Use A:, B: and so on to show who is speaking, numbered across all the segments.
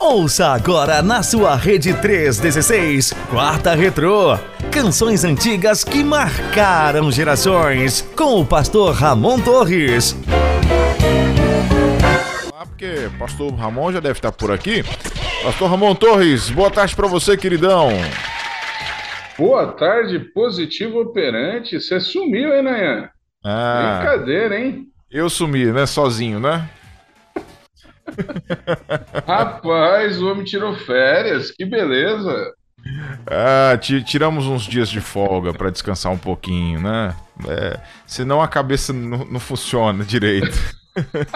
A: Ouça agora na sua rede 316, Quarta Retrô. Canções antigas que marcaram gerações. Com o pastor Ramon Torres.
B: Ah, porque pastor Ramon já deve estar por aqui. Pastor Ramon Torres, boa tarde para você, queridão.
C: Boa tarde, positivo operante. Você sumiu, hein, Nayan? Ah, Brincadeira, hein?
B: Eu sumi, né? Sozinho, né?
C: Rapaz, o homem tirou férias, que beleza.
B: Ah, tiramos uns dias de folga para descansar um pouquinho, né? É, senão a cabeça não, não funciona direito.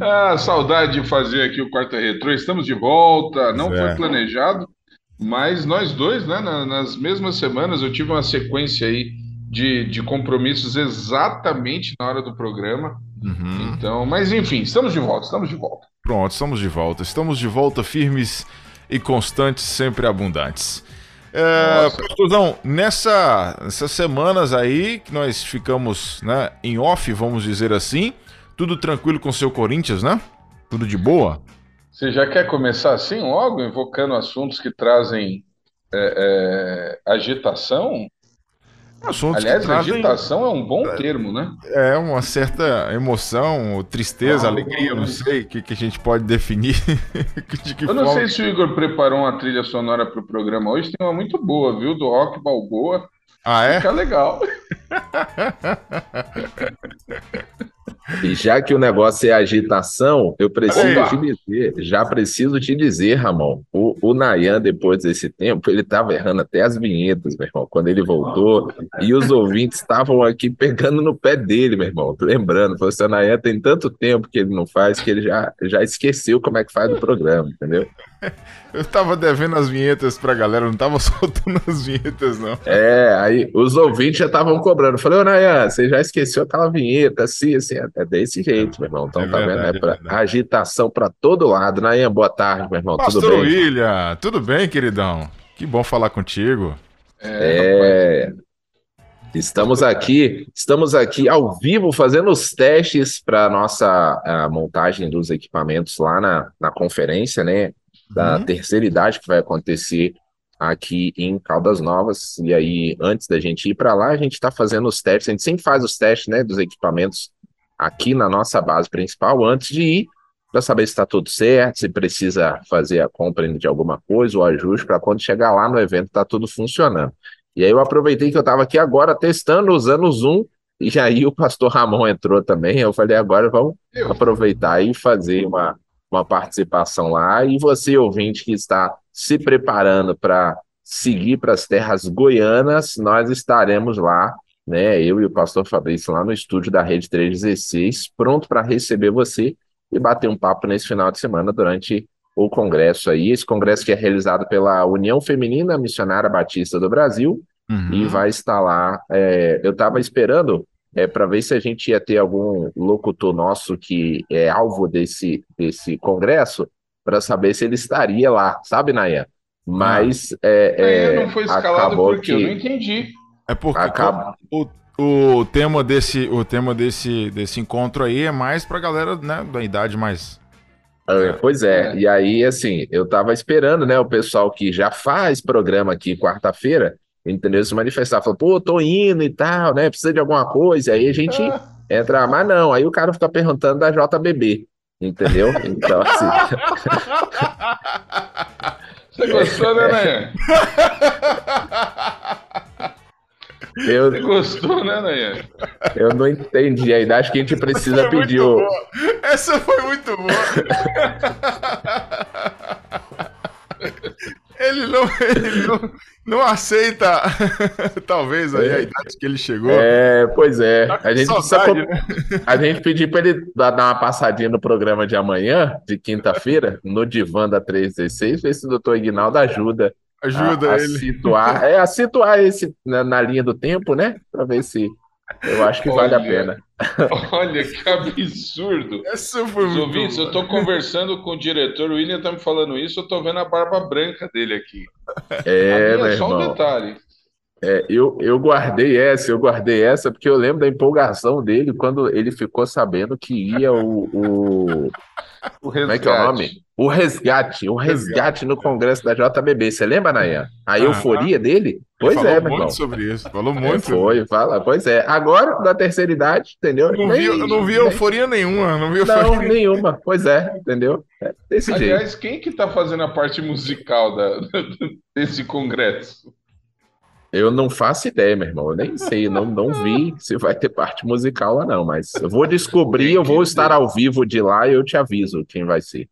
C: ah, saudade de fazer aqui o Quarta Retrô. Estamos de volta. Não é. foi planejado, mas nós dois, né, nas mesmas semanas, eu tive uma sequência aí de, de compromissos exatamente na hora do programa. Uhum. Então, mas enfim, estamos de volta, estamos de volta.
B: Pronto, estamos de volta. Estamos de volta firmes e constantes, sempre abundantes. É, Pastorzão, nessa, nessas semanas aí que nós ficamos né, em off, vamos dizer assim, tudo tranquilo com o seu Corinthians, né? Tudo de boa?
C: Você já quer começar assim logo, invocando assuntos que trazem é, é, agitação?
B: Assuntos
C: Aliás, trazem... agitação é um bom é, termo, né?
B: É, uma certa emoção, tristeza, ah, alegria, não sei o que, que a gente pode definir.
C: de Eu não forma... sei se o Igor preparou uma trilha sonora para o programa hoje, tem uma muito boa, viu? Do Rock Balboa.
B: Ah, é?
C: Fica legal.
D: E já que o negócio é agitação, eu preciso te dizer, já preciso te dizer, Ramon, o, o Nayan, depois desse tempo, ele estava errando até as vinhetas, meu irmão, quando ele voltou, e os ouvintes estavam aqui pegando no pé dele, meu irmão, lembrando, falou assim, o Nayan tem tanto tempo que ele não faz, que ele já, já esqueceu como é que faz o programa, entendeu?
B: Eu tava devendo as vinhetas pra galera, não tava soltando as vinhetas, não.
D: É, aí os ouvintes já estavam cobrando. Falei, ô Nayan, você já esqueceu aquela vinheta, assim, assim, é desse jeito, meu irmão. Então, é tá verdade, vendo? É, pra, é agitação pra todo lado. Nayan, boa tarde, meu irmão.
B: Pastor
D: tudo bem?
B: William, tudo bem, queridão? Que bom falar contigo.
D: É. é estamos aqui, estamos aqui ao vivo fazendo os testes para nossa montagem dos equipamentos lá na, na conferência, né? Da uhum. terceira idade que vai acontecer aqui em Caldas Novas. E aí, antes da gente ir para lá, a gente está fazendo os testes. A gente sempre faz os testes né, dos equipamentos aqui na nossa base principal antes de ir, para saber se está tudo certo, se precisa fazer a compra de alguma coisa ou ajuste para quando chegar lá no evento tá tudo funcionando. E aí eu aproveitei que eu estava aqui agora testando, usando o Zoom, e aí o pastor Ramon entrou também. Eu falei, agora vamos aproveitar e fazer uma, uma participação lá. E você, ouvinte, que está se preparando para seguir para as terras goianas, nós estaremos lá, né? Eu e o pastor Fabrício lá no estúdio da Rede 316, pronto para receber você e bater um papo nesse final de semana durante o congresso aí. Esse congresso que é realizado pela União Feminina Missionária Batista do Brasil. Uhum. E vai estar lá. É, eu estava esperando é, para ver se a gente ia ter algum locutor nosso que é alvo desse, desse congresso, para saber se ele estaria lá, sabe, Nayan? Mas ah. é,
C: é, não foi escalado porque que... eu não entendi.
B: É porque acaba... o, o tema desse o tema desse, desse encontro aí é mais para galera né, da idade mais
D: é, pois é, e aí assim, eu tava esperando, né, o pessoal que já faz programa aqui quarta-feira, entendeu? Se manifestar, falou, pô, tô indo e tal, né? Precisa de alguma coisa. Aí a gente entra, mas não. Aí o cara fica perguntando da JBB, entendeu? Então, assim.
C: Você gostou, né, Nayan?
D: Eu...
C: Você gostou, né, Nayan?
D: Eu não entendi ainda. Acho que a gente precisa pedir o.
C: Essa foi muito boa.
B: Ele não, ele não, não aceita, talvez, aí, é. a idade que ele chegou.
D: É, pois é. Tá a gente, saudade, né? a gente pediu para ele dar uma passadinha no programa de amanhã, de quinta-feira, no divã da 316, ver se o doutor Ignaldo ajuda.
B: Ajuda
D: a, a
B: ele.
D: Situar, é, a situar esse na, na linha do tempo, né? Para ver se eu acho que olha, vale a pena.
C: Olha que absurdo.
B: Essa foi Os ouvintes,
C: eu estou conversando com o diretor, o William está me falando isso, eu estou vendo a barba branca dele aqui.
D: É,
C: é só um detalhe.
D: É, eu, eu guardei essa, eu guardei essa porque eu lembro da empolgação dele quando ele ficou sabendo que ia o, o, o como é que é o nome? O resgate, o resgate no Congresso da JBB. Você lembra, Nayan? A euforia dele? Pois
B: é,
D: meu
B: irmão. sobre isso, falou muito.
D: É, foi, fala, pois é. Agora, na terceira idade, entendeu?
B: Eu não vi, eu não vi euforia nenhuma, não vi euforia
D: Não, nenhuma, pois é, entendeu? É
C: desse Aliás, jeito. quem que tá fazendo a parte musical da, desse congresso?
D: Eu não faço ideia, meu irmão. Eu nem sei, não, não vi se vai ter parte musical lá, não. Mas eu vou descobrir, eu vou estar ao vivo de lá e eu te aviso quem vai ser.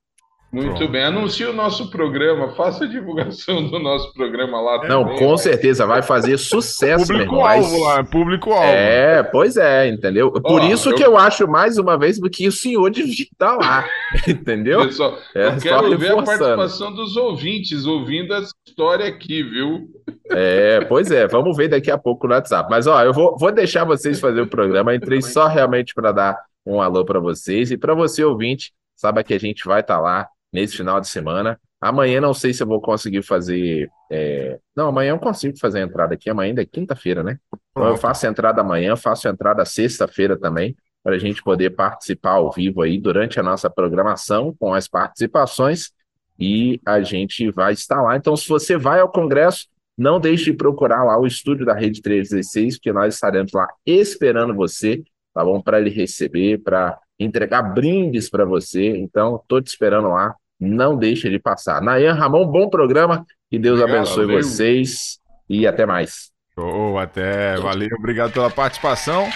C: Muito Pronto. bem. Anuncie o nosso programa, faça a divulgação do nosso programa lá
D: Não, também, com certeza, vai fazer sucesso,
B: Público-alvo lá, público-alvo.
D: É, pois é, entendeu? Por isso eu... que eu acho, mais uma vez, que o senhor devia estar lá, entendeu?
C: Pessoal, é, eu quero ver a participação dos ouvintes, ouvindo essa história aqui, viu?
D: É, pois é, vamos ver daqui a pouco no WhatsApp. Mas, ó, eu vou, vou deixar vocês fazer o programa, entrei só realmente para dar um alô para vocês e para você, ouvinte, saiba que a gente vai estar tá lá nesse final de semana. Amanhã não sei se eu vou conseguir fazer. É... Não, amanhã eu consigo fazer a entrada aqui. Amanhã ainda é quinta-feira, né? Então eu faço a entrada amanhã, faço a entrada sexta-feira também, para a gente poder participar ao vivo aí durante a nossa programação com as participações e a gente vai estar lá. Então, se você vai ao Congresso, não deixe de procurar lá o estúdio da Rede 316, porque nós estaremos lá esperando você, tá bom? Para ele receber, para entregar brindes para você. Então, estou te esperando lá. Não deixe de passar. Nayan Ramon, bom programa. Que Deus obrigado, abençoe valeu. vocês e até mais.
B: Oh, até. Valeu, obrigado pela participação.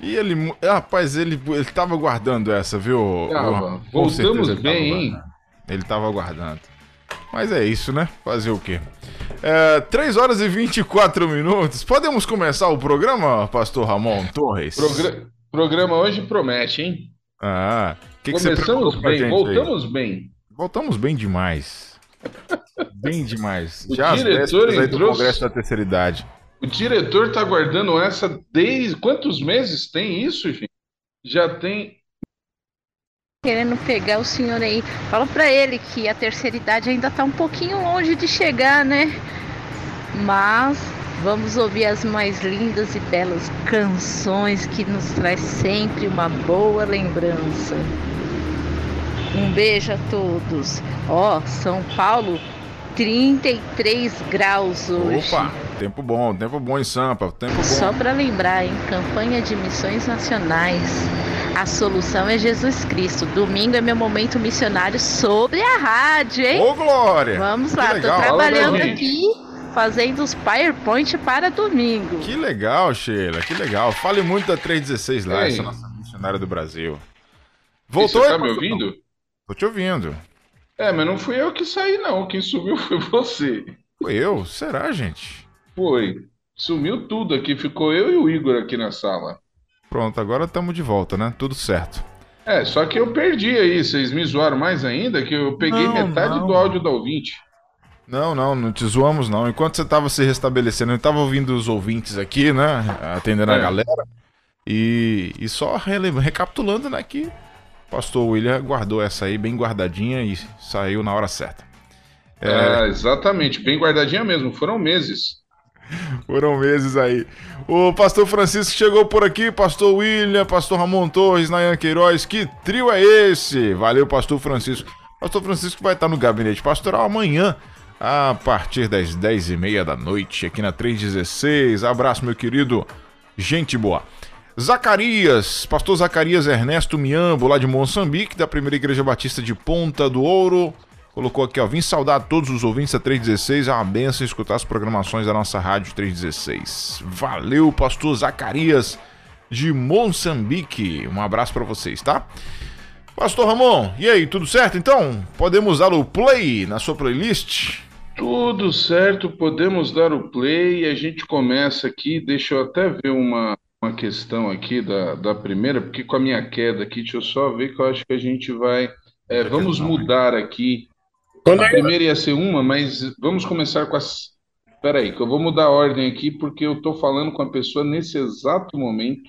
B: E ele, rapaz, ele, ele tava guardando essa, viu?
C: Tava. Voltamos bem, hein?
B: Ele tava guardando. Mas é isso, né? Fazer o quê? É, 3 horas e 24 minutos. Podemos começar o programa, Pastor Ramon Torres?
C: Progra programa hoje promete, hein?
B: Ah,
C: que começamos que bem, voltamos aí? bem.
B: Voltamos bem demais. bem demais.
C: O Já diretor entrou...
B: Congresso da Terceira Idade.
C: O diretor tá guardando essa desde quantos meses tem isso, gente? Já tem
E: querendo pegar o senhor aí. Fala para ele que a terceira idade ainda tá um pouquinho longe de chegar, né? Mas Vamos ouvir as mais lindas e belas canções que nos traz sempre uma boa lembrança. Um beijo a todos. Ó, oh, São Paulo, 33 graus hoje.
B: Opa, tempo bom, tempo bom em Sampa, tempo bom.
E: Só para lembrar, em campanha de missões nacionais, a solução é Jesus Cristo. Domingo é meu momento missionário sobre a rádio, hein?
B: Ô, Glória!
E: Vamos lá, tô trabalhando aqui fazendo os PowerPoint para domingo.
B: Que legal, Sheila, que legal. Fale muito da 316 lá, essa nossa missionária do Brasil.
C: Voltou? Você tá me ouvindo?
B: Tô te ouvindo.
C: É, mas não fui eu que saí, não. Quem sumiu foi você.
B: Foi eu? Será, gente?
C: Foi. Sumiu tudo aqui. Ficou eu e o Igor aqui na sala.
B: Pronto, agora estamos de volta, né? Tudo certo.
C: É, só que eu perdi aí. Vocês me zoaram mais ainda, que eu peguei não, metade não. do áudio da ouvinte.
B: Não, não, não te zoamos não. Enquanto você estava se restabelecendo, eu estava ouvindo os ouvintes aqui, né? Atendendo é. a galera. E, e só recapitulando, né? Que pastor William guardou essa aí bem guardadinha e saiu na hora certa.
C: É, é exatamente, bem guardadinha mesmo. Foram meses.
B: Foram meses aí. O pastor Francisco chegou por aqui, pastor William, pastor Ramon Torres, Nayan Queiroz. Que trio é esse? Valeu, pastor Francisco. Pastor Francisco vai estar no gabinete pastoral amanhã a partir das 10h30 da noite, aqui na 316. Abraço, meu querido. Gente boa. Zacarias, pastor Zacarias Ernesto Miambo, lá de Moçambique, da Primeira Igreja Batista de Ponta do Ouro. Colocou aqui, ó, vim saudar todos os ouvintes da 316, é uma benção escutar as programações da nossa rádio 316. Valeu, pastor Zacarias de Moçambique. Um abraço para vocês, tá? Pastor Ramon, e aí, tudo certo então? Podemos dar o play na sua playlist?
C: Tudo certo, podemos dar o play. A gente começa aqui. Deixa eu até ver uma, uma questão aqui da, da primeira, porque com a minha queda aqui, deixa eu só ver que eu acho que a gente vai. É, vamos mudar aqui. A primeira ia ser uma, mas vamos começar com as. Espera aí, que eu vou mudar a ordem aqui, porque eu estou falando com a pessoa nesse exato momento.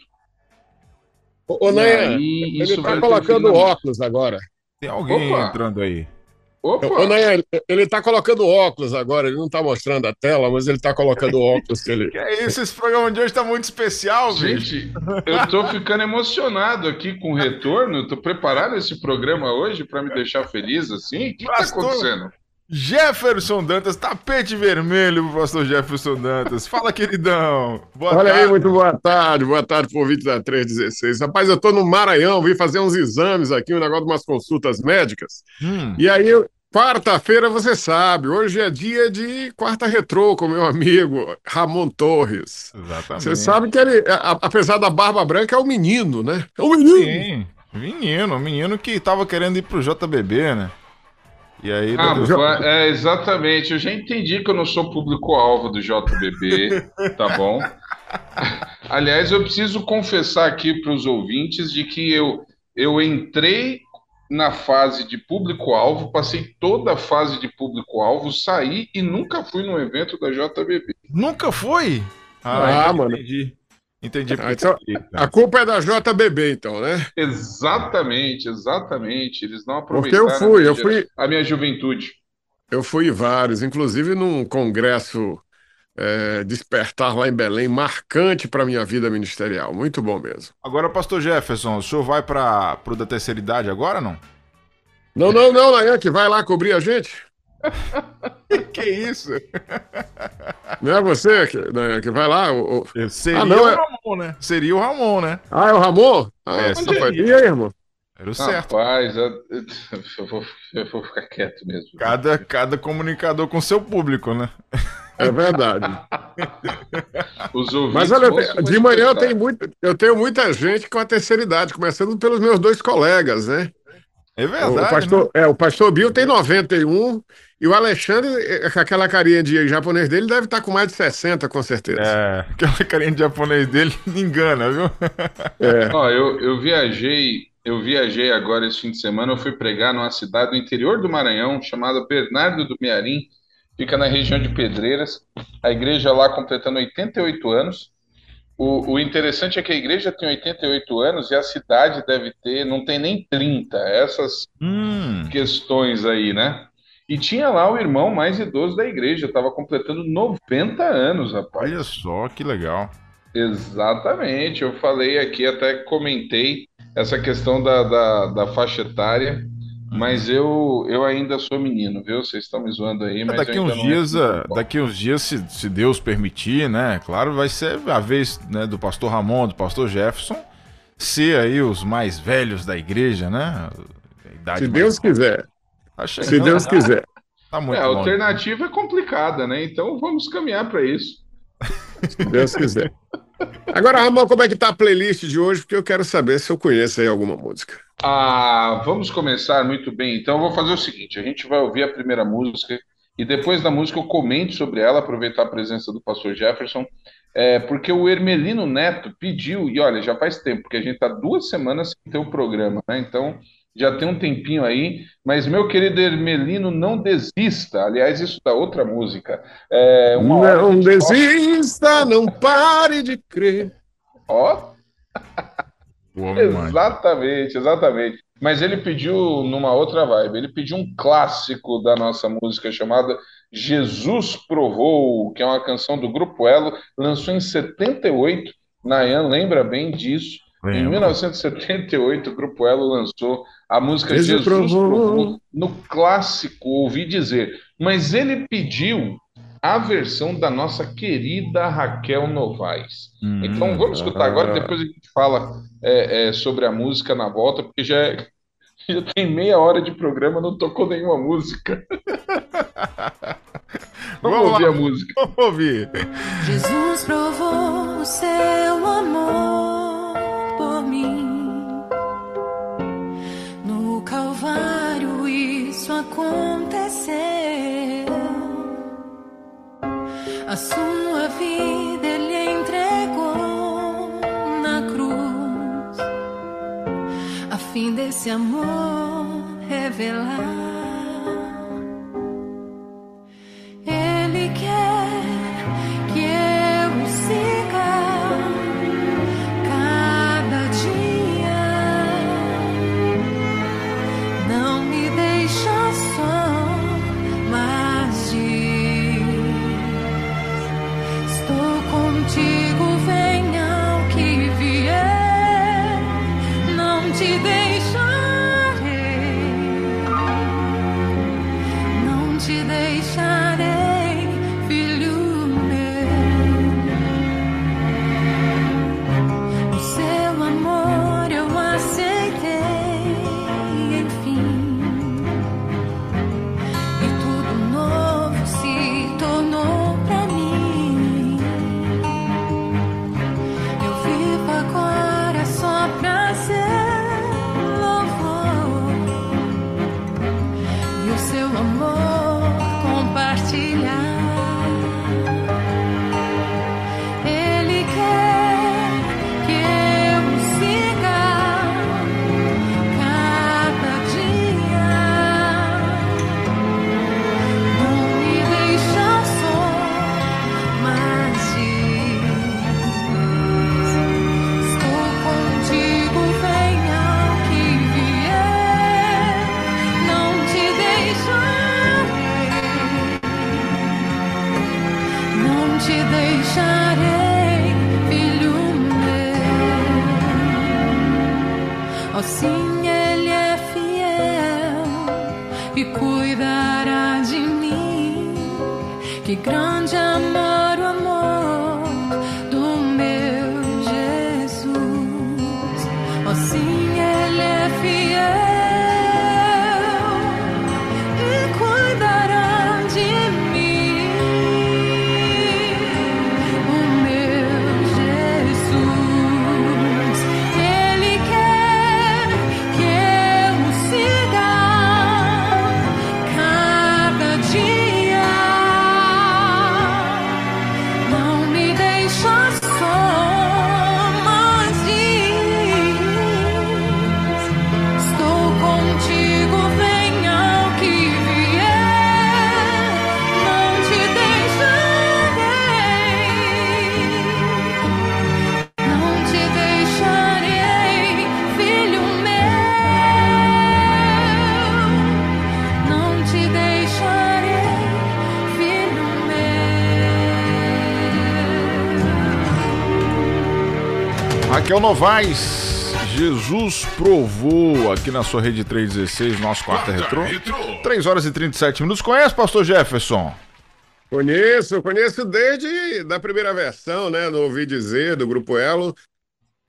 F: Ô, Nayan, ele está colocando óculos agora.
B: Tem alguém Opa. entrando aí.
F: Opa! Ô, Nair, ele está colocando óculos agora, ele não está mostrando a tela, mas ele está colocando óculos que ele.
B: Que é isso, esse programa de hoje está muito especial,
C: gente. Bicho. Eu estou ficando emocionado aqui com o retorno. Estou preparado esse programa hoje para me deixar feliz assim. O que está acontecendo?
B: Jefferson Dantas, tapete vermelho pro pastor Jefferson Dantas. Fala, queridão.
F: Boa Olha tarde. aí, muito boa tarde. Boa tarde por ouvinte da 316. Rapaz, eu tô no Maranhão, vim fazer uns exames aqui, um negócio de umas consultas médicas. Hum. E aí, quarta-feira, você sabe, hoje é dia de quarta retrô com meu amigo Ramon Torres. Exatamente. Você sabe que ele, apesar da barba branca, é o um menino, né? É
B: o um menino. Sim, menino, menino que tava querendo ir pro JBB, né?
C: E aí, ah, é, exatamente. Eu já entendi que eu não sou público-alvo do JBB, tá bom? Aliás, eu preciso confessar aqui para os ouvintes de que eu, eu entrei na fase de público-alvo, passei toda a fase de público-alvo, saí e nunca fui no evento da JBB.
B: Nunca foi?
F: Ah, ah mano. Entendi. Entendi. Ah, então, a culpa é da JBB, então, né?
C: Exatamente, exatamente. Eles não aproveitaram
F: Porque eu fui, eu fui...
C: a minha juventude.
F: Eu fui vários, inclusive num congresso é, Despertar lá em Belém, marcante para minha vida ministerial. Muito bom mesmo.
B: Agora, pastor Jefferson, o senhor vai para o da terceira idade agora não?
F: Não, não, não, Nayan, que vai lá cobrir a gente.
B: que isso?
F: Não é você que, né, que vai lá? O,
B: Seria ah, não, o é... Ramon, né? Seria o Ramon, né?
F: Ah, é o Ramon? Ah,
B: é,
F: rapaz, e aí, irmão?
B: Era o certo.
C: Rapaz, eu, eu, vou, eu vou ficar quieto mesmo.
B: Cada, cada comunicador com seu público, né?
F: É verdade. Mas olha, de manhã eu tenho, muito, eu tenho muita gente com a terceira idade, começando pelos meus dois colegas, né?
B: É verdade.
F: O pastor,
B: né?
F: é, o pastor Bill tem 91 e o Alexandre, é, com aquela carinha de japonês dele, deve estar com mais de 60, com certeza.
B: É, aquela carinha de japonês dele engana, viu?
C: É. Ó, eu, eu viajei, eu viajei agora esse fim de semana, eu fui pregar numa cidade do interior do Maranhão, chamada Bernardo do Mearim, fica na região de Pedreiras, a igreja lá completando 88 anos. O, o, interessante é que a igreja tem 88 anos e a cidade deve ter, não tem nem 30, essas hum. questões aí, né? E tinha lá o irmão mais idoso da igreja, estava completando 90 anos, rapaz.
B: Olha só que legal.
C: Exatamente, eu falei aqui, até comentei essa questão da, da, da faixa etária. Mas eu, eu ainda sou menino, viu? Vocês estão me zoando aí, mas
B: daqui uns dias, é daqui uns dias, se, se Deus permitir, né? Claro, vai ser a vez né, do pastor Ramon, do pastor Jefferson, ser aí os mais velhos da igreja, né?
F: se Deus quiser. Tá se Deus quiser.
C: Tá muito é, a alternativa é complicada, né? Então vamos caminhar para isso.
F: Se Deus quiser. Agora, Ramon, como é que tá a playlist de hoje? Porque eu quero saber se eu conheço aí alguma música.
C: Ah, vamos começar muito bem. Então, eu vou fazer o seguinte: a gente vai ouvir a primeira música e depois da música eu comento sobre ela, aproveitar a presença do pastor Jefferson, é, porque o Hermelino Neto pediu, e olha, já faz tempo, porque a gente está duas semanas sem ter o programa, né? Então, já tem um tempinho aí, mas meu querido Hermelino, não desista. Aliás, isso da outra música.
F: É, não desista, não pare de crer.
C: Ó. exatamente, exatamente. Mas ele pediu numa outra vibe. Ele pediu um clássico da nossa música chamada Jesus Provou, que é uma canção do Grupo Elo, lançou em 78. Nayan lembra bem disso. Em 1978, o Grupo Elo lançou a música Jesus, Jesus Provou no clássico Ouvi Dizer. Mas ele pediu a versão da nossa querida Raquel Novaes. Hum, então vamos escutar agora, depois a gente fala é, é, sobre a música na volta, porque já, é, já tem meia hora de programa, não tocou nenhuma música. vamos, vamos ouvir lá. a música.
B: Vamos ouvir.
G: Jesus provou o seu amor aconteceu. A sua vida ele entregou na cruz, a fim desse amor revelar. Ele quer
B: Raquel Novaes, Jesus provou aqui na sua rede 316, nosso quarto retrô. 3 horas e 37 minutos. Conhece, pastor Jefferson?
F: Conheço, conheço desde da primeira versão, né? No Ouvi Dizer, do Grupo Elo.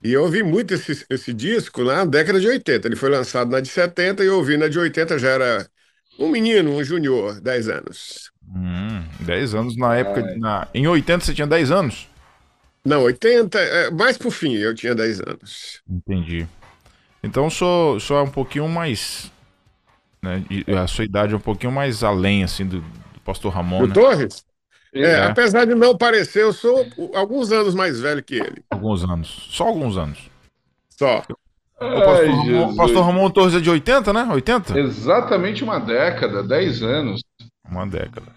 F: E eu ouvi muito esse, esse disco na década de 80. Ele foi lançado na de 70 e eu ouvi na de 80, já era um menino, um junior, 10 anos.
B: Hum, 10 anos na época. Na... Em 80 você tinha 10 anos?
F: Não, 80, é, mais pro fim, eu tinha 10 anos.
B: Entendi. Então sou, sou um pouquinho mais. Né, a sua idade é um pouquinho mais além, assim, do, do pastor Ramon.
F: O
B: né?
F: Torres? É,
B: É.
F: apesar de não parecer, eu sou alguns anos mais velho que ele.
B: Alguns anos. Só alguns anos.
F: Só.
B: O pastor,
C: Ai,
B: Ramon, pastor Ramon Torres é de 80, né? 80?
C: Exatamente uma década, 10 anos.
B: Uma década.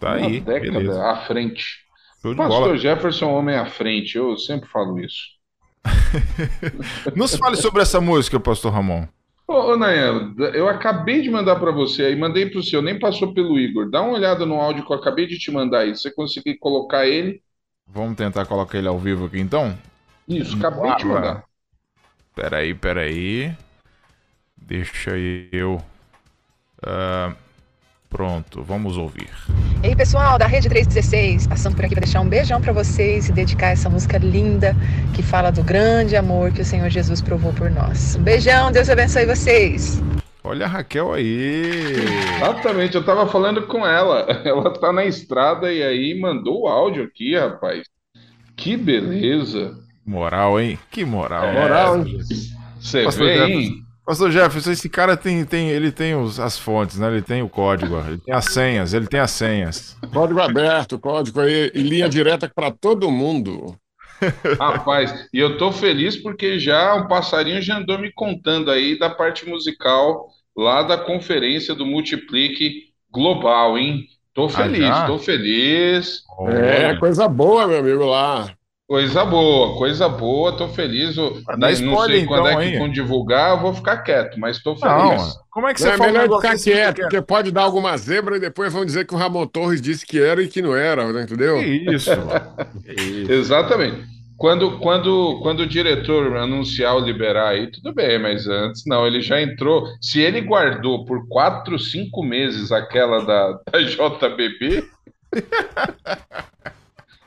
B: Tá
C: uma
B: aí.
C: década
B: Beleza.
C: à frente.
B: Show de
C: Pastor
B: bola.
C: Jefferson, é um homem à frente, eu sempre falo isso.
B: Nos fale sobre essa música, pastor Ramon.
C: Ô, ô Nayan, eu acabei de mandar para você aí, mandei para o seu, nem passou pelo Igor. Dá uma olhada no áudio que eu acabei de te mandar aí. Se você conseguir colocar ele.
B: Vamos tentar colocar ele ao vivo aqui então?
C: Isso, acabei de
B: Bárbara.
C: mandar.
B: Peraí, peraí. Deixa eu. Ah, pronto, vamos ouvir.
H: Ei, pessoal da Rede 316, passando por aqui para deixar um beijão para vocês e dedicar essa música linda que fala do grande amor que o Senhor Jesus provou por nós. Um beijão, Deus abençoe vocês.
B: Olha a Raquel aí.
C: Exatamente, eu tava falando com ela. Ela tá na estrada e aí mandou o áudio aqui, rapaz. Que beleza.
B: Moral, hein? Que moral.
F: Moral, hein?
C: Você vê, hein?
B: Pastor Jefferson, esse cara tem, tem, ele tem os, as fontes, né? Ele tem o código, ele tem as senhas, ele tem as senhas.
F: Código aberto, código aí, e linha direta para todo mundo.
C: Rapaz, e eu tô feliz porque já um passarinho já andou me contando aí da parte musical lá da conferência do Multiplique Global, hein? Tô feliz,
B: já?
C: tô feliz.
F: É, coisa boa, meu amigo lá.
C: Coisa boa, coisa boa, tô feliz. Eu,
B: Dá
C: não
B: spoiler,
C: sei quando
B: então,
C: é que
B: hein?
C: vão divulgar, eu vou ficar quieto, mas tô
B: Não,
C: feliz.
B: como é que
F: Não
B: você
F: é
B: fala um
F: melhor ficar quieto, porque pode dar alguma zebra e depois vão dizer que o Ramon Torres disse que era e que não era, né, entendeu?
B: Que isso? Que isso?
C: Exatamente. Quando, quando, quando o diretor anunciar ou liberar aí, tudo bem, mas antes não, ele já entrou. Se ele guardou por quatro, cinco meses aquela da, da JBB.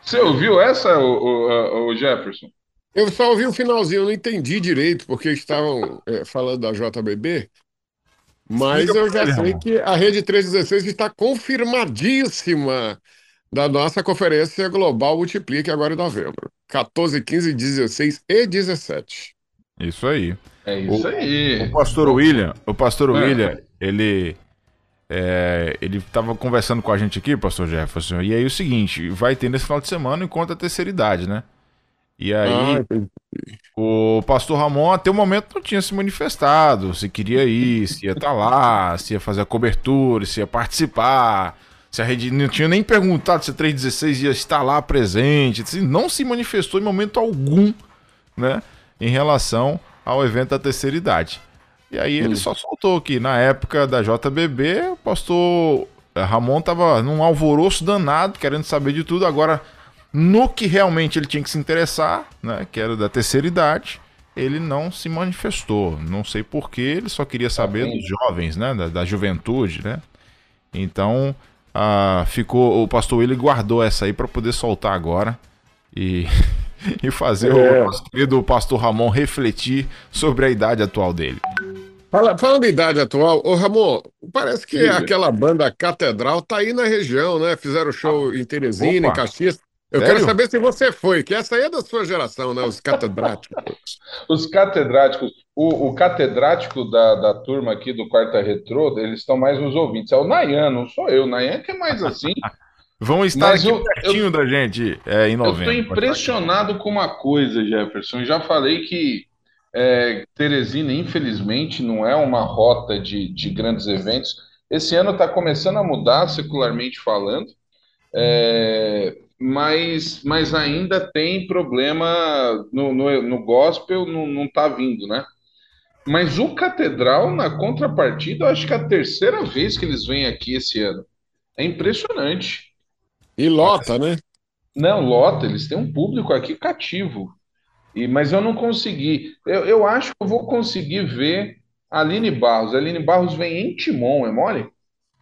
C: Você ouviu essa, o, o, o Jefferson?
F: Eu só ouvi o finalzinho, eu não entendi direito porque estavam é, falando da JBB, mas eu já sei que a Rede 316 está confirmadíssima da nossa conferência global Multiplique agora em novembro. 14, 15, 16 e 17.
B: Isso aí.
C: É isso aí.
B: O pastor William, o pastor
C: É.
B: William, ele é, ele estava conversando com a gente aqui, pastor Jefferson, e aí o seguinte, vai ter nesse final de semana enquanto a terceira idade, né? E aí
F: Ah,
B: o pastor Ramon até o momento não tinha se manifestado, se queria ir, se ia estar lá, se ia fazer a cobertura, se ia participar, se a rede não tinha nem perguntado se a 316 ia estar lá presente, não se manifestou em momento algum, né, em relação ao evento da terceira idade. E aí ele só soltou que na época da JBB, o pastor Ramon tava num alvoroço danado, querendo saber de tudo, agora no que realmente ele tinha que se interessar, né, que era da terceira idade, ele não se manifestou. Não sei porquê, ele só queria saber dos jovens, né, da, da juventude, né. Então, ah, ficou o pastor Willi guardou essa aí para poder soltar agora e, e fazer
F: É.
B: o nosso querido pastor Ramon refletir sobre a idade atual dele.
F: Fala- falando em idade atual, ô Ramon, parece que
C: Diga.
F: aquela banda Catedral tá aí na região, né? Fizeram show em Teresina,
B: Opa.
F: em Caxias. Eu
B: Sério?
F: quero saber se você foi, que essa aí é da sua geração, né? Os catedráticos.
C: Os catedráticos, o, o catedrático da, da turma aqui do Quarta Retrô, eles estão mais nos ouvintes. É o Nayan, não sou eu. O Nayan que é mais assim.
B: Vão estar
C: Mas
B: aqui
C: eu-
B: pertinho da gente é, em
C: Eu
B: novembro.
C: estou impressionado com uma coisa, Jefferson. Eu já falei que é, Teresina, infelizmente, não é uma rota de, de grandes eventos. Esse ano está começando a mudar, secularmente falando, é, mas, mas ainda tem problema no, no, no gospel, não, está vindo, né? Mas o Catedral, na contrapartida, eu acho que é a terceira vez que eles vêm aqui esse ano. É impressionante.
F: E lota, né?
C: Não, lota, eles têm um público aqui cativo. E, mas eu não consegui. Eu, eu acho que eu vou conseguir ver a Aline Barros. A Aline Barros vem em Timon, é mole?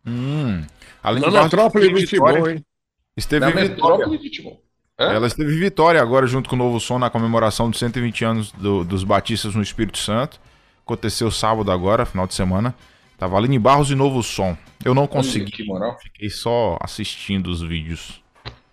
B: Hum. Aline
F: Na
B: Barros
F: metrópole de Timon,
B: Vitória.
F: hein?
B: Esteve
C: Na
B: em Vitória.
C: metrópole de Timon. Hã?
B: Ela esteve em Vitória agora junto com o Novo Som na comemoração dos 120 anos do- dos Batistas no Espírito Santo. Aconteceu sábado agora, final de semana. Tava Aline Barros e Novo Som. Eu não
C: Olha
B: consegui.
C: que moral.
B: Fiquei só assistindo os vídeos.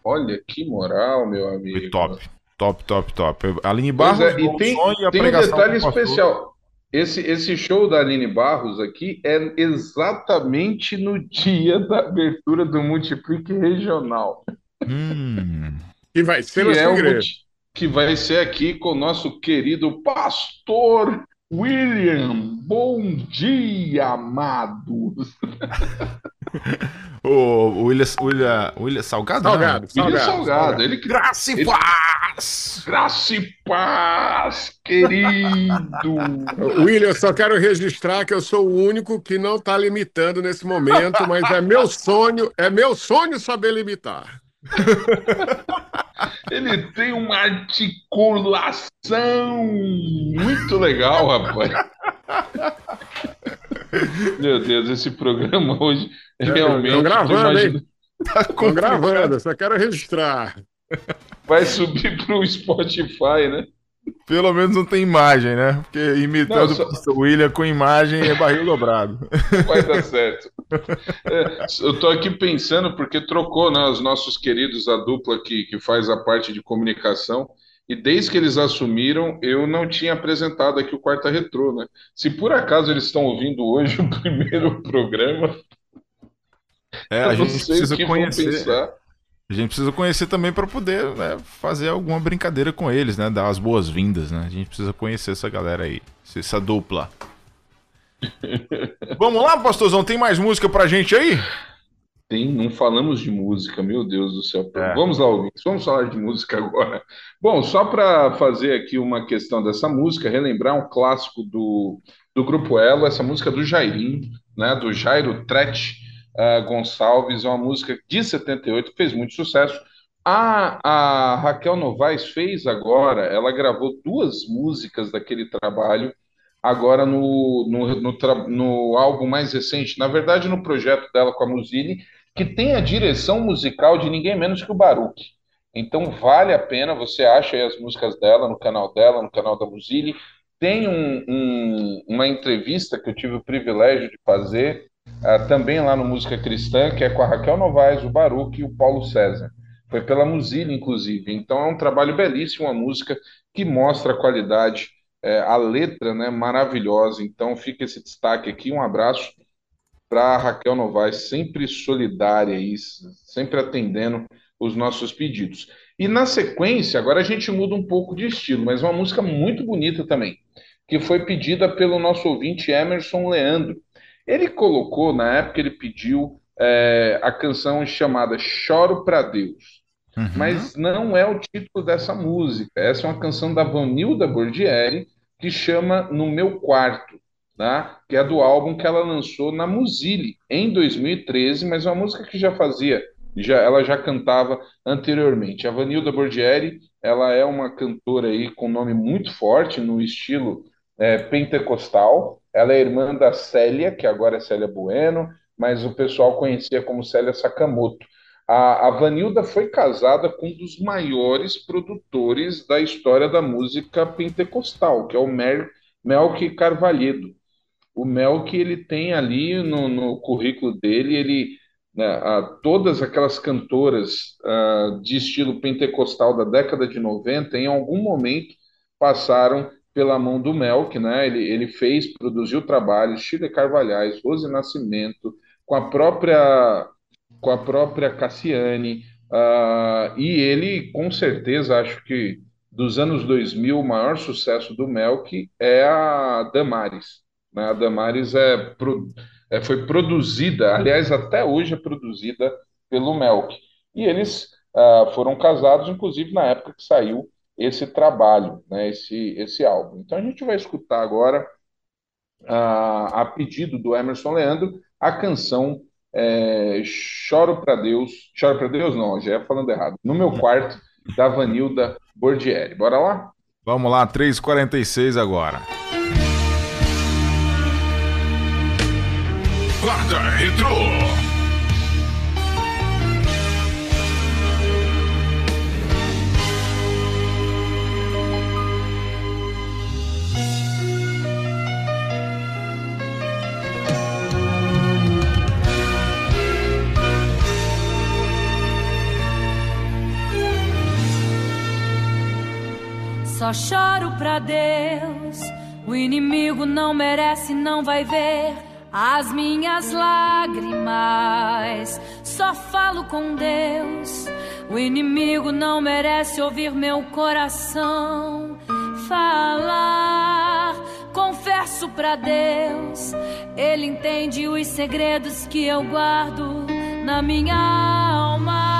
C: Olha que moral, meu amigo.
B: Foi top. Top, top, top. Aline Barros,
C: é, e tem,
B: Som e
C: tem um detalhe especial. Esse, esse show da Aline Barros aqui é exatamente no dia da abertura do Multiplique Regional.
B: Hum.
F: E vai ser
C: que é multi- que vai ser aqui com o nosso querido pastor William. Bom dia, amados.
B: O, William, William, William Salgado? não?
F: Salgado,
C: William
F: salgado.
C: Salgado, ele que
B: Graça e
C: Ele-
B: paz!
C: graça e paz, querido.
F: William, eu só quero registrar que eu sou o único que não está limitando nesse momento, mas é meu sonho, é meu sonho saber limitar.
C: Ele tem uma articulação muito legal, rapaz. Meu Deus, esse programa hoje realmente.
F: Tô gravando,
C: tu imagina-
F: hein? Estou gravando, eu só quero registrar.
C: Vai subir pro Spotify, né?
B: Pelo menos não tem imagem, né? Porque imitando
C: Não, só-
B: o William com imagem é barril dobrado.
C: Vai dar certo. É, eu tô aqui pensando porque trocou, né, os nossos queridos, a dupla que, que faz a parte de comunicação, e desde que eles assumiram, eu não tinha apresentado aqui o Quarta Retrô, né? Se por acaso eles estão ouvindo hoje o primeiro programa,
B: É, a gente precisa conhecer. A gente precisa conhecer também para poder né, fazer alguma brincadeira com eles, né? Dar as boas-vindas, né? A gente precisa conhecer essa galera aí, essa dupla. Vamos lá, pastorzão, tem mais música pra gente aí?
C: Tem, não falamos de música, meu Deus do céu.
B: É.
C: Vamos lá, ouvintes, vamos falar de música agora. Bom, só para fazer aqui uma questão dessa música, relembrar um clássico do, do Grupo Elo, essa música do Jairinho, né, do Jairo Tret ah, Gonçalves, é uma música de 78, que fez muito sucesso. A, a Raquel Novaes fez agora, ela gravou duas músicas daquele trabalho, agora no, no, no, no álbum mais recente, na verdade no projeto dela com a Musili, que tem a direção musical de ninguém menos que o Baruch. Então vale a pena, você acha aí as músicas dela no canal dela, no canal da Musili. Tem um- um- uma entrevista que eu tive o privilégio de fazer também lá no Música Cristã, que é com a Raquel Novaes, o Baruch e o Paulo César. Foi pela Musili, inclusive. Então é um trabalho belíssimo, uma música que mostra a qualidade, é, a letra, né, maravilhosa. Então fica esse destaque aqui, um abraço para Raquel Novaes, sempre solidária aí, sempre atendendo os nossos pedidos. E na sequência, agora a gente muda um pouco de estilo, mas uma música muito bonita também, que foi pedida pelo nosso ouvinte Emerson Leandro. Ele colocou, na época, ele pediu é, a canção chamada Choro para Deus.
B: Uhum.
C: Mas não é o título dessa música. Essa é uma canção da Vanilda Bordieri que chama No Meu Quarto, tá? que é do álbum que ela lançou na Musili em 2013, mas é uma música que já fazia, já, ela já cantava anteriormente. A Vanilda Bordieri, ela é uma cantora aí com nome muito forte no estilo é, pentecostal. Ela é irmã da Célia, que agora é Célia Bueno, mas o pessoal conhecia como Célia Sakamoto. A, a Vanilda foi casada com um dos maiores produtores da história da música pentecostal, que é o Mer, Melk Carvalhedo. O Melk, ele tem ali no, no currículo dele, ele, né, todas aquelas cantoras ah, de estilo pentecostal da década de 90, em algum momento passaram pela mão do Melk, né? Ele, ele fez, produziu trabalhos, Chile Carvalhais, Rose Nascimento, com a própria com a própria Cassiane, ah, e ele, com certeza, acho que dos anos 2000, o maior sucesso do Melk é a Damares. Né? A Damares é, pro- é, foi produzida, aliás, até hoje é produzida pelo Melk. E eles ah, foram casados, inclusive, na época que saiu esse trabalho, né? esse, esse álbum. Então a gente vai escutar agora, ah, a pedido do Emerson Leandro, a canção é, Choro para Deus. Choro para Deus, não, já ia falando errado. No meu quarto, da Vanilda Bordieri. Bora lá?
B: Vamos lá, 3h46 agora.
I: Quarta Retrô.
G: Só choro pra Deus. O inimigo não merece, não vai ver as minhas lágrimas. Só falo com Deus. O inimigo não merece ouvir meu coração falar. Confesso pra Deus, Ele entende os segredos que eu guardo na minha alma.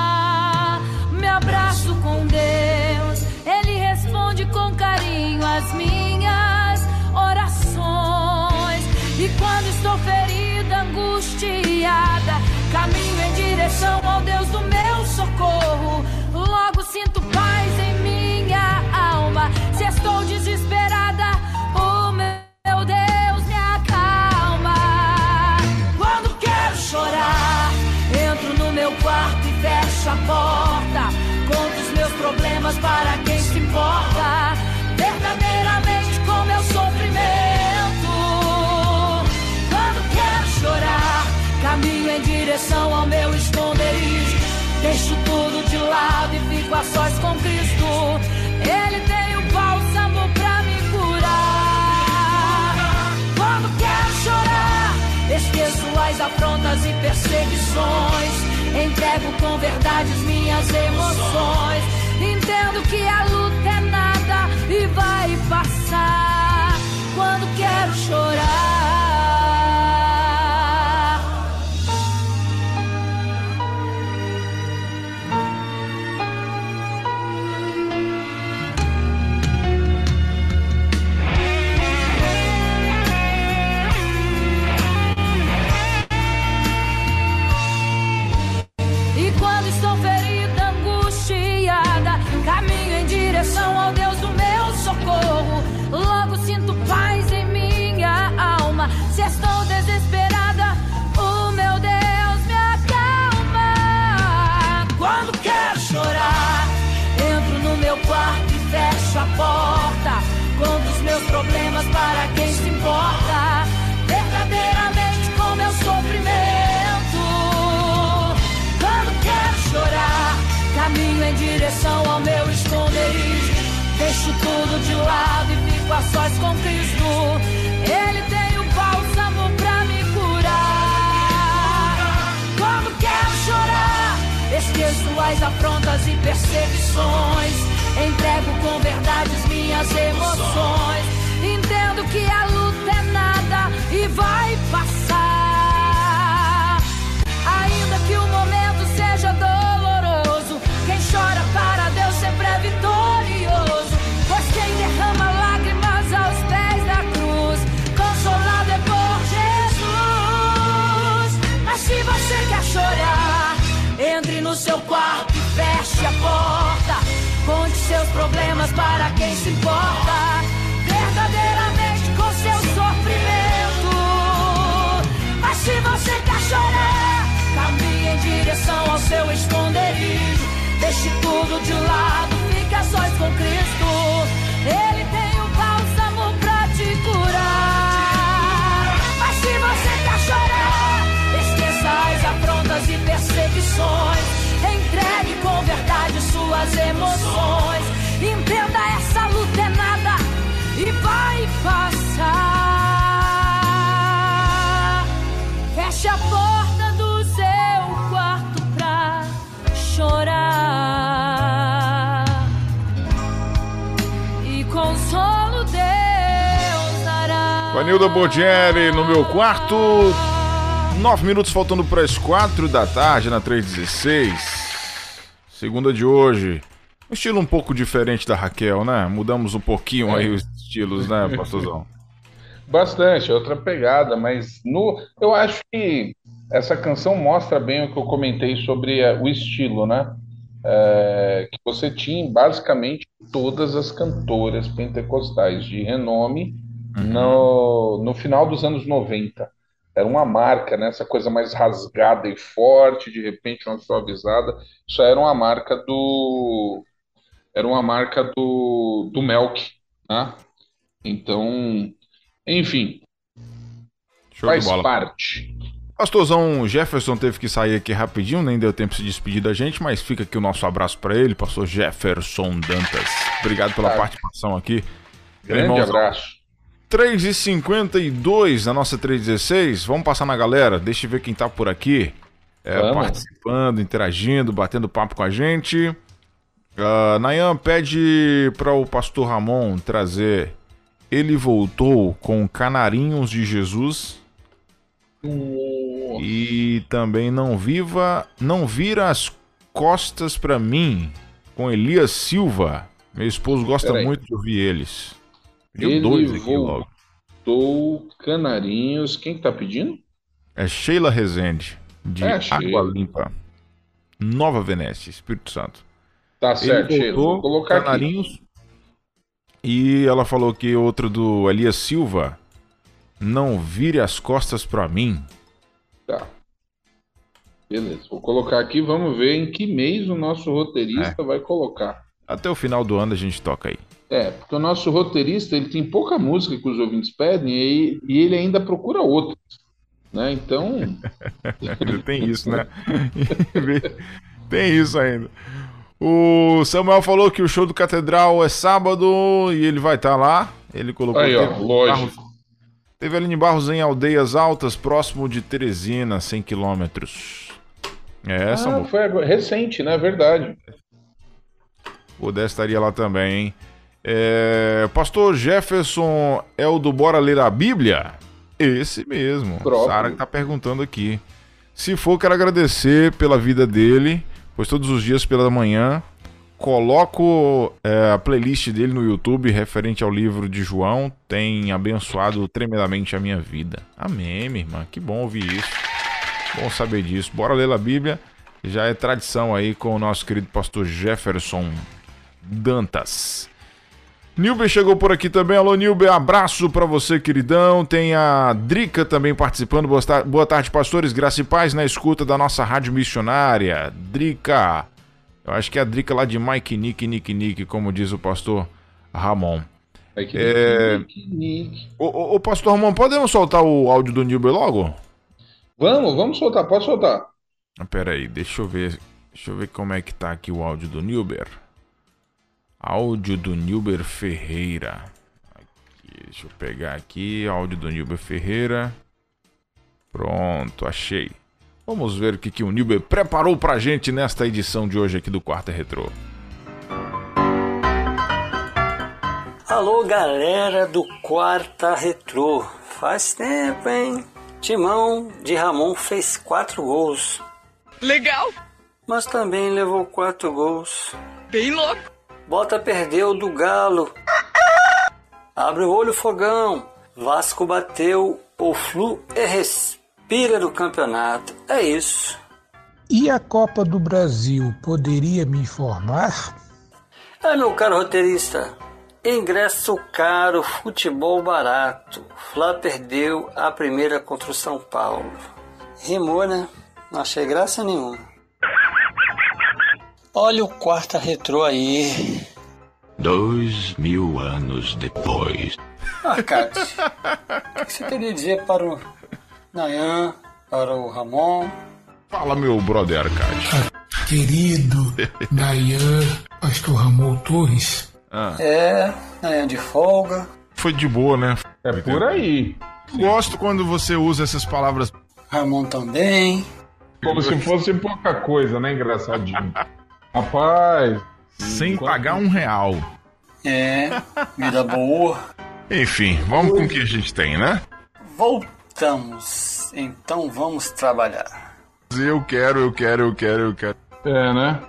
G: Minhas orações. E quando estou ferida, angustiada, caminho em direção ao Deus do meu socorro. Logo sinto paz em minha alma. Se estou desesperada, o meu Deus me acalma. Quando quero chorar, entro no meu quarto e fecho a porta. Conto os meus problemas para quem em direção ao meu esconderijo. Deixo tudo de lado e fico a sós com Cristo. Ele tem o bálsamo pra me curar. Quando quero chorar, esqueço as afrontas e perseguições. Entrego com verdade as minhas emoções. Entendo que a luta é nada e vai passar. Quando quero chorar. Sós com Cristo. Ele tem o bálsamo pra me curar. Quando quero chorar, esqueço as afrontas e perseguições. Entrego com verdade as minhas emoções. Entendo que a luta é nada e vai passar. Problemas para quem se importa. Verdadeiramente com seu sofrimento. Mas se você quer chorar, caminhe em direção ao seu esconderijo. Deixe tudo de lado, fique a com Cristo. Ele dará.
B: Vanilda Bordieri no meu quarto. Nove minutos faltando para as quatro da tarde na 316. Segunda de hoje. Um estilo um pouco diferente da Raquel, né? Mudamos um pouquinho aí os estilos, né, pastorzão?
C: Bastante, é outra pegada, mas no, eu acho que essa canção mostra bem o que eu comentei sobre eh, o estilo, né? é, que você tinha basicamente todas as cantoras pentecostais de renome uhum. no, no final dos anos 90. Era uma marca, né? essa coisa mais rasgada e forte, de repente uma suavizada. Isso era uma marca do. Era uma marca do, do Melk. Né? Então, enfim.
B: Show faz parte. Pastorzão Jefferson teve que sair aqui rapidinho, nem deu tempo de se despedir da gente, mas fica aqui o nosso abraço para ele, pastor Jefferson Dantas. Obrigado pela tá. participação aqui.
C: Grande Irmãos, abraço.
B: 3h52 na nossa 316. Vamos passar na galera. Deixa eu ver quem tá por aqui. É, participando, interagindo, batendo papo com a gente. Uh, Nayan pede para o pastor Ramon trazer. Ele voltou com Canarinhos de Jesus. E também não viva, não vira as costas para mim com Elias Silva. Meu esposo gosta muito de ouvir eles.
C: Pediu Ele dois aqui voltou logo. Canarinhos. Quem tá pedindo?
B: É Sheila Rezende, de é, Água Limpa. Nova Venécia, Espírito Santo.
C: Tá certo, Ele voltou, Vou colocar Canarinhos. Aqui.
B: E ela falou que outro do Elias Silva. Não vire as costas para mim.
C: Tá. Beleza, vou colocar aqui, vamos ver em que mês o nosso roteirista é. vai colocar.
B: Até o final do ano a gente toca aí.
C: É, porque o nosso roteirista ele tem pouca música que os ouvintes pedem e, e ele ainda procura outras. Né? Então.
B: tem isso, né? tem isso ainda. O Samuel falou que o show do Catedral é sábado e ele vai estar tá lá. Ele colocou.
C: Aí, ó, lógico. Barros,
B: teve Aline Barros em Aldeias Altas, próximo de Teresina, 100 quilômetros.
C: É, essa ah, foi recente, né? Verdade.
B: O Dé estaria lá também, hein? É, Pastor Jefferson é o do Bora Ler a Bíblia? Esse mesmo. Sara que tá perguntando aqui. Se for, quero agradecer pela vida dele, pois todos os dias pela manhã coloco é, a playlist dele no YouTube referente ao livro de João. Tem abençoado tremendamente a minha vida. Amém, minha irmã. Que bom ouvir isso. Bom saber disso. Bora ler a Bíblia. Já é tradição aí com o nosso querido pastor Jefferson Dantas. Nilber chegou por aqui também. Alô, Nilber, abraço para você, queridão. Tem a Drica também participando. Boa tarde, pastores. Graça e paz na escuta da nossa rádio missionária. Drica. Eu acho que é a Drica lá de Mike Nick, Nick, Nick, como diz o pastor Ramon. Mike é... Nick, Nick. Ô, ô, pastor Ramon, podemos soltar o áudio do Nilber logo?
C: Vamos, vamos soltar, pode soltar.
B: Ah, pera aí, deixa eu ver. Deixa eu ver como é que tá aqui o áudio do Nilber. Áudio do Nilber Ferreira. Aqui, deixa eu pegar aqui, áudio do Nilber Ferreira. Pronto, achei. Vamos ver o que, que o Nilber preparou pra gente nesta edição de hoje aqui do Quarta Retrô.
J: Alô, galera do Quarta Retrô. Faz tempo, hein? Timão de Ramon fez quatro gols.
K: Legal!
J: Mas também levou quatro gols.
K: Bem louco!
J: Bota perdeu do Galo. Abre o olho, fogão. Vasco bateu o Flu e respira do campeonato. É isso.
L: E a Copa do Brasil poderia me informar?
J: É, meu caro roteirista. Ingresso caro, futebol barato. Flá perdeu a primeira contra o São Paulo. Rimou, né? Não achei graça nenhuma. Olha o quarta retrô aí.
I: Dois mil anos depois.
J: Ah, Kat, o que você queria dizer para o Nayan, para o Ramon?
B: Fala, meu brother, Kat.
L: Ah, querido Nayan, pastor Ramon Torres.
J: Ah. É, Nayan de folga.
B: Foi de boa, né?
C: É por aí.
B: Gosto quando você usa essas palavras.
J: Ramon também.
C: Como se fosse pouca coisa, né? Engraçadinho. Rapaz.
B: Sem enquanto... pagar um real.
J: É, vida boa.
B: Enfim, vamos com o que a gente tem, né?
J: Voltamos. Então vamos trabalhar.
B: Eu quero, eu quero, eu quero, eu quero.
C: É, né?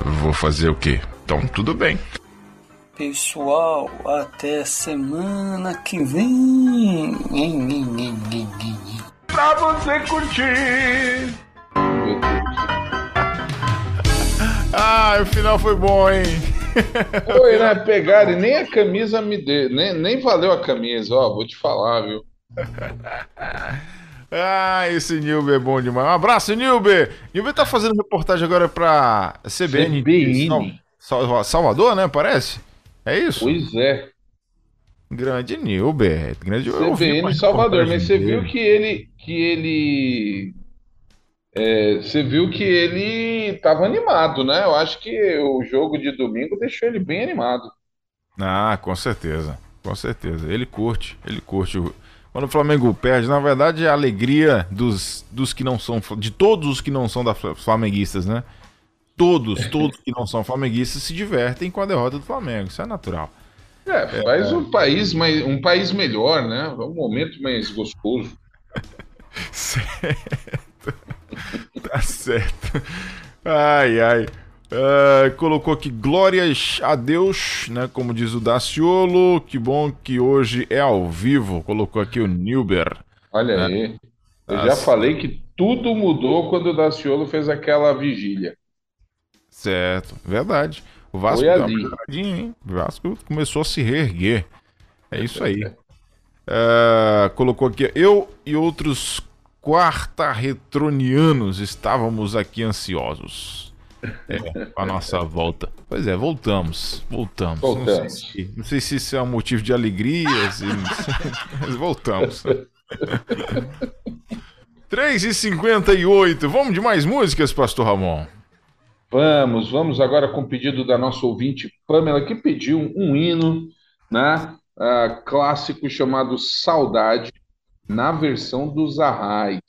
B: Vou fazer o quê? Então, tudo bem.
J: Pessoal, até semana que vem.
C: Pra você curtir. Meu Deus.
B: Ah, o final foi bom, hein?
C: Foi, né? Pegaram e nem a camisa me deu, nem, nem valeu a camisa, ó, vou te falar, viu?
B: Ah, esse Nilber é bom demais. Um abraço, Nilber! Nilber tá fazendo reportagem agora pra CBN.
C: CBN.
B: Sal Salvador, né? Parece? É isso?
C: Pois é.
B: Grande Nilber. Grande
C: CBN Salvador, mas você viu que ele. Que ele é, você viu que ele estava animado, né? Eu acho que o jogo de domingo deixou ele bem animado.
B: Ah, com certeza. Com certeza. Ele curte, ele curte. Quando o Flamengo perde, na verdade, é a alegria dos, dos que não são. De todos os que não são da flamenguistas, né? Todos, todos que não são flamenguistas se divertem com a derrota do Flamengo. Isso é natural.
C: É, faz é, um país mais, um país melhor, né? Um momento mais gostoso.
B: certo. tá certo. Ai, ai. Uh, colocou aqui glórias a Deus, né? Como diz o Daciolo. Que bom que hoje é ao vivo. Colocou aqui o Nilber.
C: Olha né? aí. Eu já falei que tudo mudou quando o Daciolo fez aquela vigília.
B: Certo, verdade. O Vasco
C: Foi ali.
B: hein? O Vasco começou a se reerguer. É isso aí. Uh, colocou aqui eu e outros quarta retronianos estávamos aqui ansiosos. É, a nossa volta. Pois é, voltamos. Voltamos.
C: voltamos.
B: Não, sei se, não sei se isso é um motivo de alegria, se, mas voltamos. 3h58. Vamos de mais músicas, Pastor Ramon?
C: Vamos, vamos agora com o pedido da nossa ouvinte Pamela, que pediu um, hino né, uh, clássico chamado Saudade na versão dos Arrais.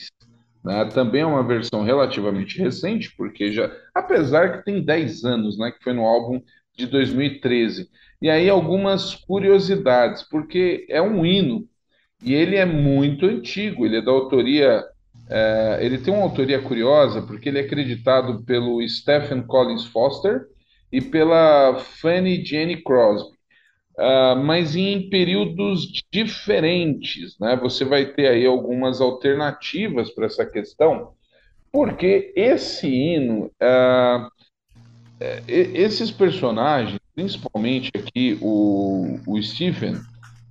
C: Né? Também é uma versão relativamente recente, porque já, apesar que tem 10 anos, né, que foi no álbum de 2013. E aí algumas curiosidades, porque é um hino e ele é muito antigo, ele é da autoria, é, ele tem uma autoria curiosa, porque ele é acreditado pelo Stephen Collins Foster e pela Fanny Jenny Crosby uh, mas em períodos diferentes. Né? Você vai ter aí algumas alternativas para essa questão, porque esse hino, uh, esses personagens, principalmente aqui o, o Stephen,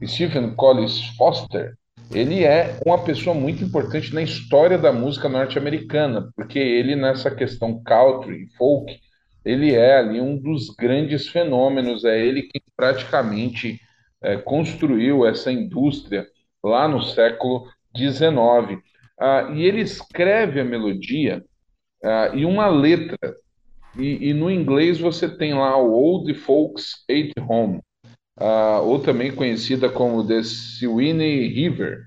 C: Stephen Collins Foster, ele é uma pessoa muito importante na história da música norte-americana, porque ele, nessa questão country, folk, ele é ali um dos grandes fenômenos, é ele quem praticamente é, construiu essa indústria lá no século XIX. Ah, e ele escreve a melodia ah, e uma letra, e, e, no inglês você tem lá o Old Folks Ate Home, ah, ou também conhecida como The Sweeney River,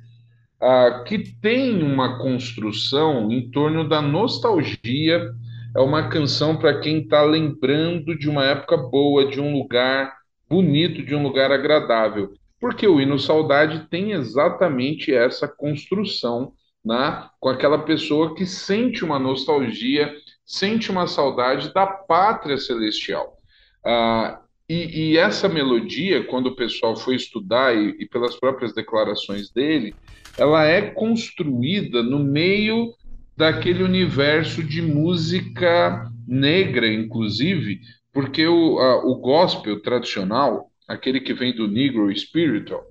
C: ah, que tem uma construção em torno da nostalgia é uma canção para quem está lembrando de uma época boa, de um lugar bonito, de um lugar agradável. Porque o hino Saudade tem exatamente essa construção, né? com aquela pessoa que sente uma nostalgia, sente uma saudade da pátria celestial. Ah, e, e, essa melodia, quando o pessoal foi estudar, e, e pelas próprias declarações dele, ela é construída no meio daquele universo de música negra, inclusive, porque o, a, o gospel tradicional, aquele que vem do Negro Spiritual,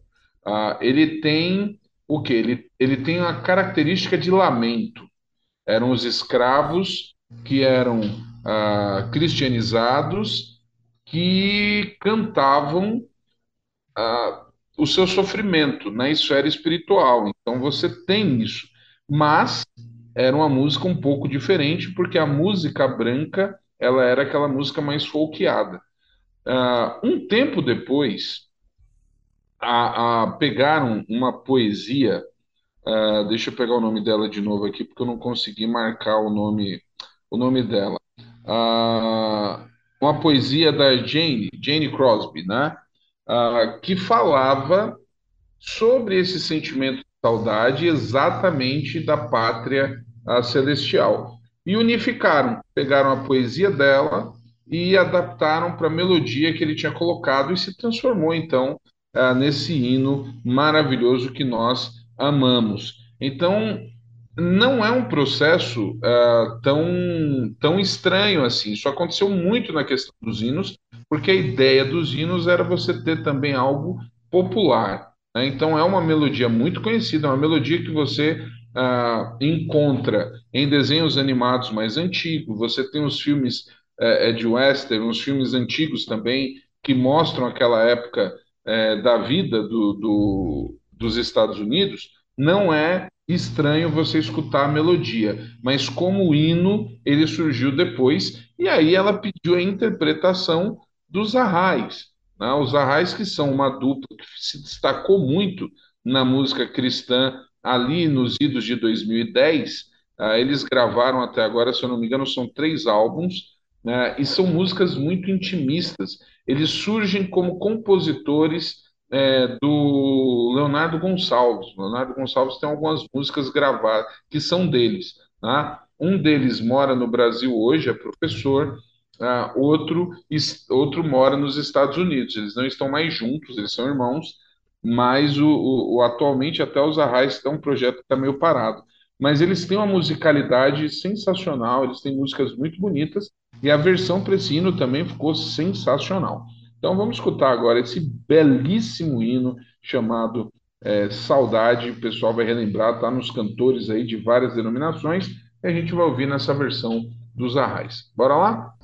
C: uh, ele tem o que? Ele, ele tem a característica de lamento. Eram os escravos que eram uh, cristianizados que cantavam o seu sofrimento na esfera espiritual. Então você tem isso. Mas era uma música um pouco diferente, porque a música branca ela era aquela música mais folqueada. Uh, um tempo depois, a, a pegaram uma poesia, uh, deixa eu pegar o nome dela de novo aqui, porque eu não consegui marcar o nome, o nome dela. Uh, uma poesia da Jane, Jane Crosby, né? que falava sobre esse sentimento de saudade exatamente da pátria a celestial. E unificaram, pegaram a poesia dela e adaptaram para a melodia que ele tinha colocado e se transformou então uh, nesse hino maravilhoso que nós amamos. Então, não é um processo uh, tão, tão estranho assim. Isso aconteceu muito na questão dos hinos, porque a ideia dos hinos era você ter também algo popular. Né? Então, é uma melodia muito conhecida, é uma melodia que você uh, encontra em desenhos animados mais antigos. Você tem os filmes uh, de western, os filmes antigos também, que mostram aquela época uh, da vida do, do, dos Estados Unidos. Não é estranho você escutar a melodia, mas como hino ele surgiu depois e aí ela pediu a interpretação dos arrais, né? Os arrais que são uma dupla que se destacou muito na música cristã ali nos idos de 2010. Ah, eles gravaram até agora, se eu não me engano, são três álbuns né? e são músicas muito intimistas. Eles surgem como compositores é, do Leonardo Gonçalves. Leonardo Gonçalves tem algumas músicas gravadas que são deles. Né? Um deles mora no Brasil hoje, é professor, uh, outro, outro mora nos Estados Unidos. Eles não estão mais juntos, eles são irmãos, mas o, o, o atualmente até os Arrais estão um projeto que está meio parado. Mas eles têm uma musicalidade sensacional, eles têm músicas muito bonitas, e a versão para esse hino também ficou sensacional. Então vamos escutar agora esse belíssimo hino chamado é, Saudade. O pessoal vai relembrar, tá nos cantores aí de várias denominações, e a gente vai ouvir nessa versão dos Arrais. Bora lá?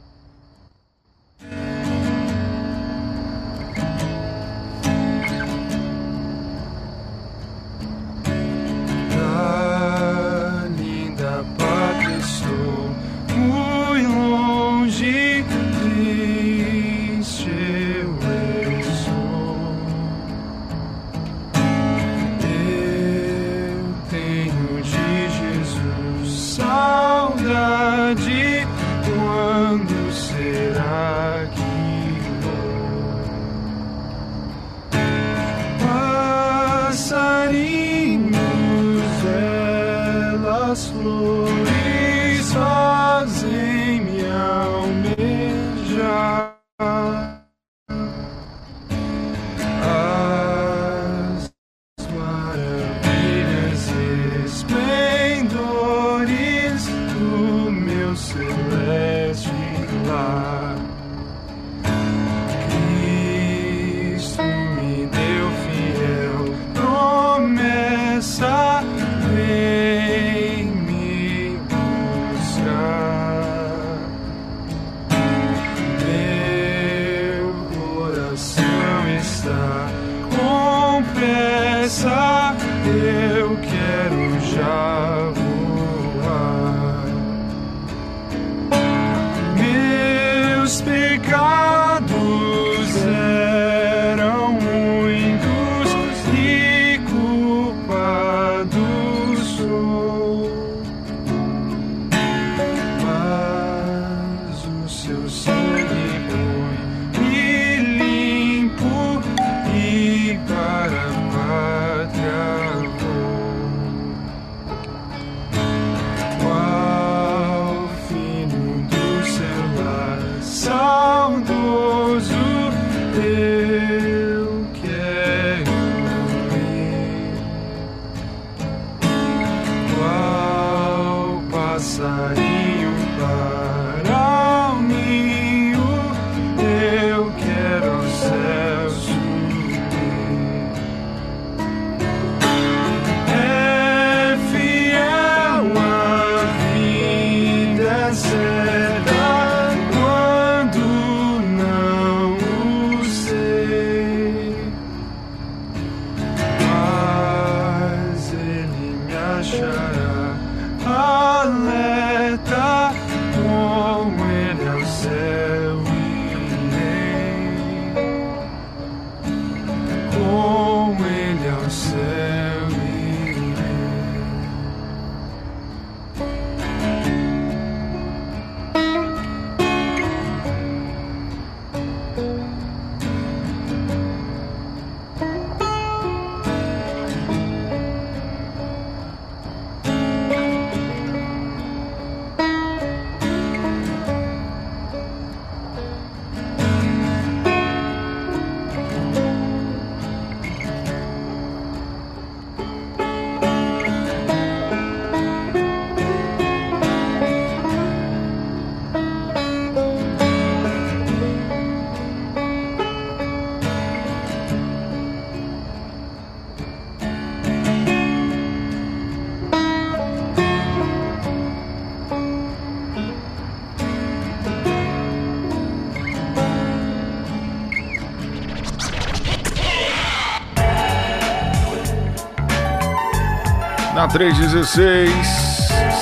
B: 316.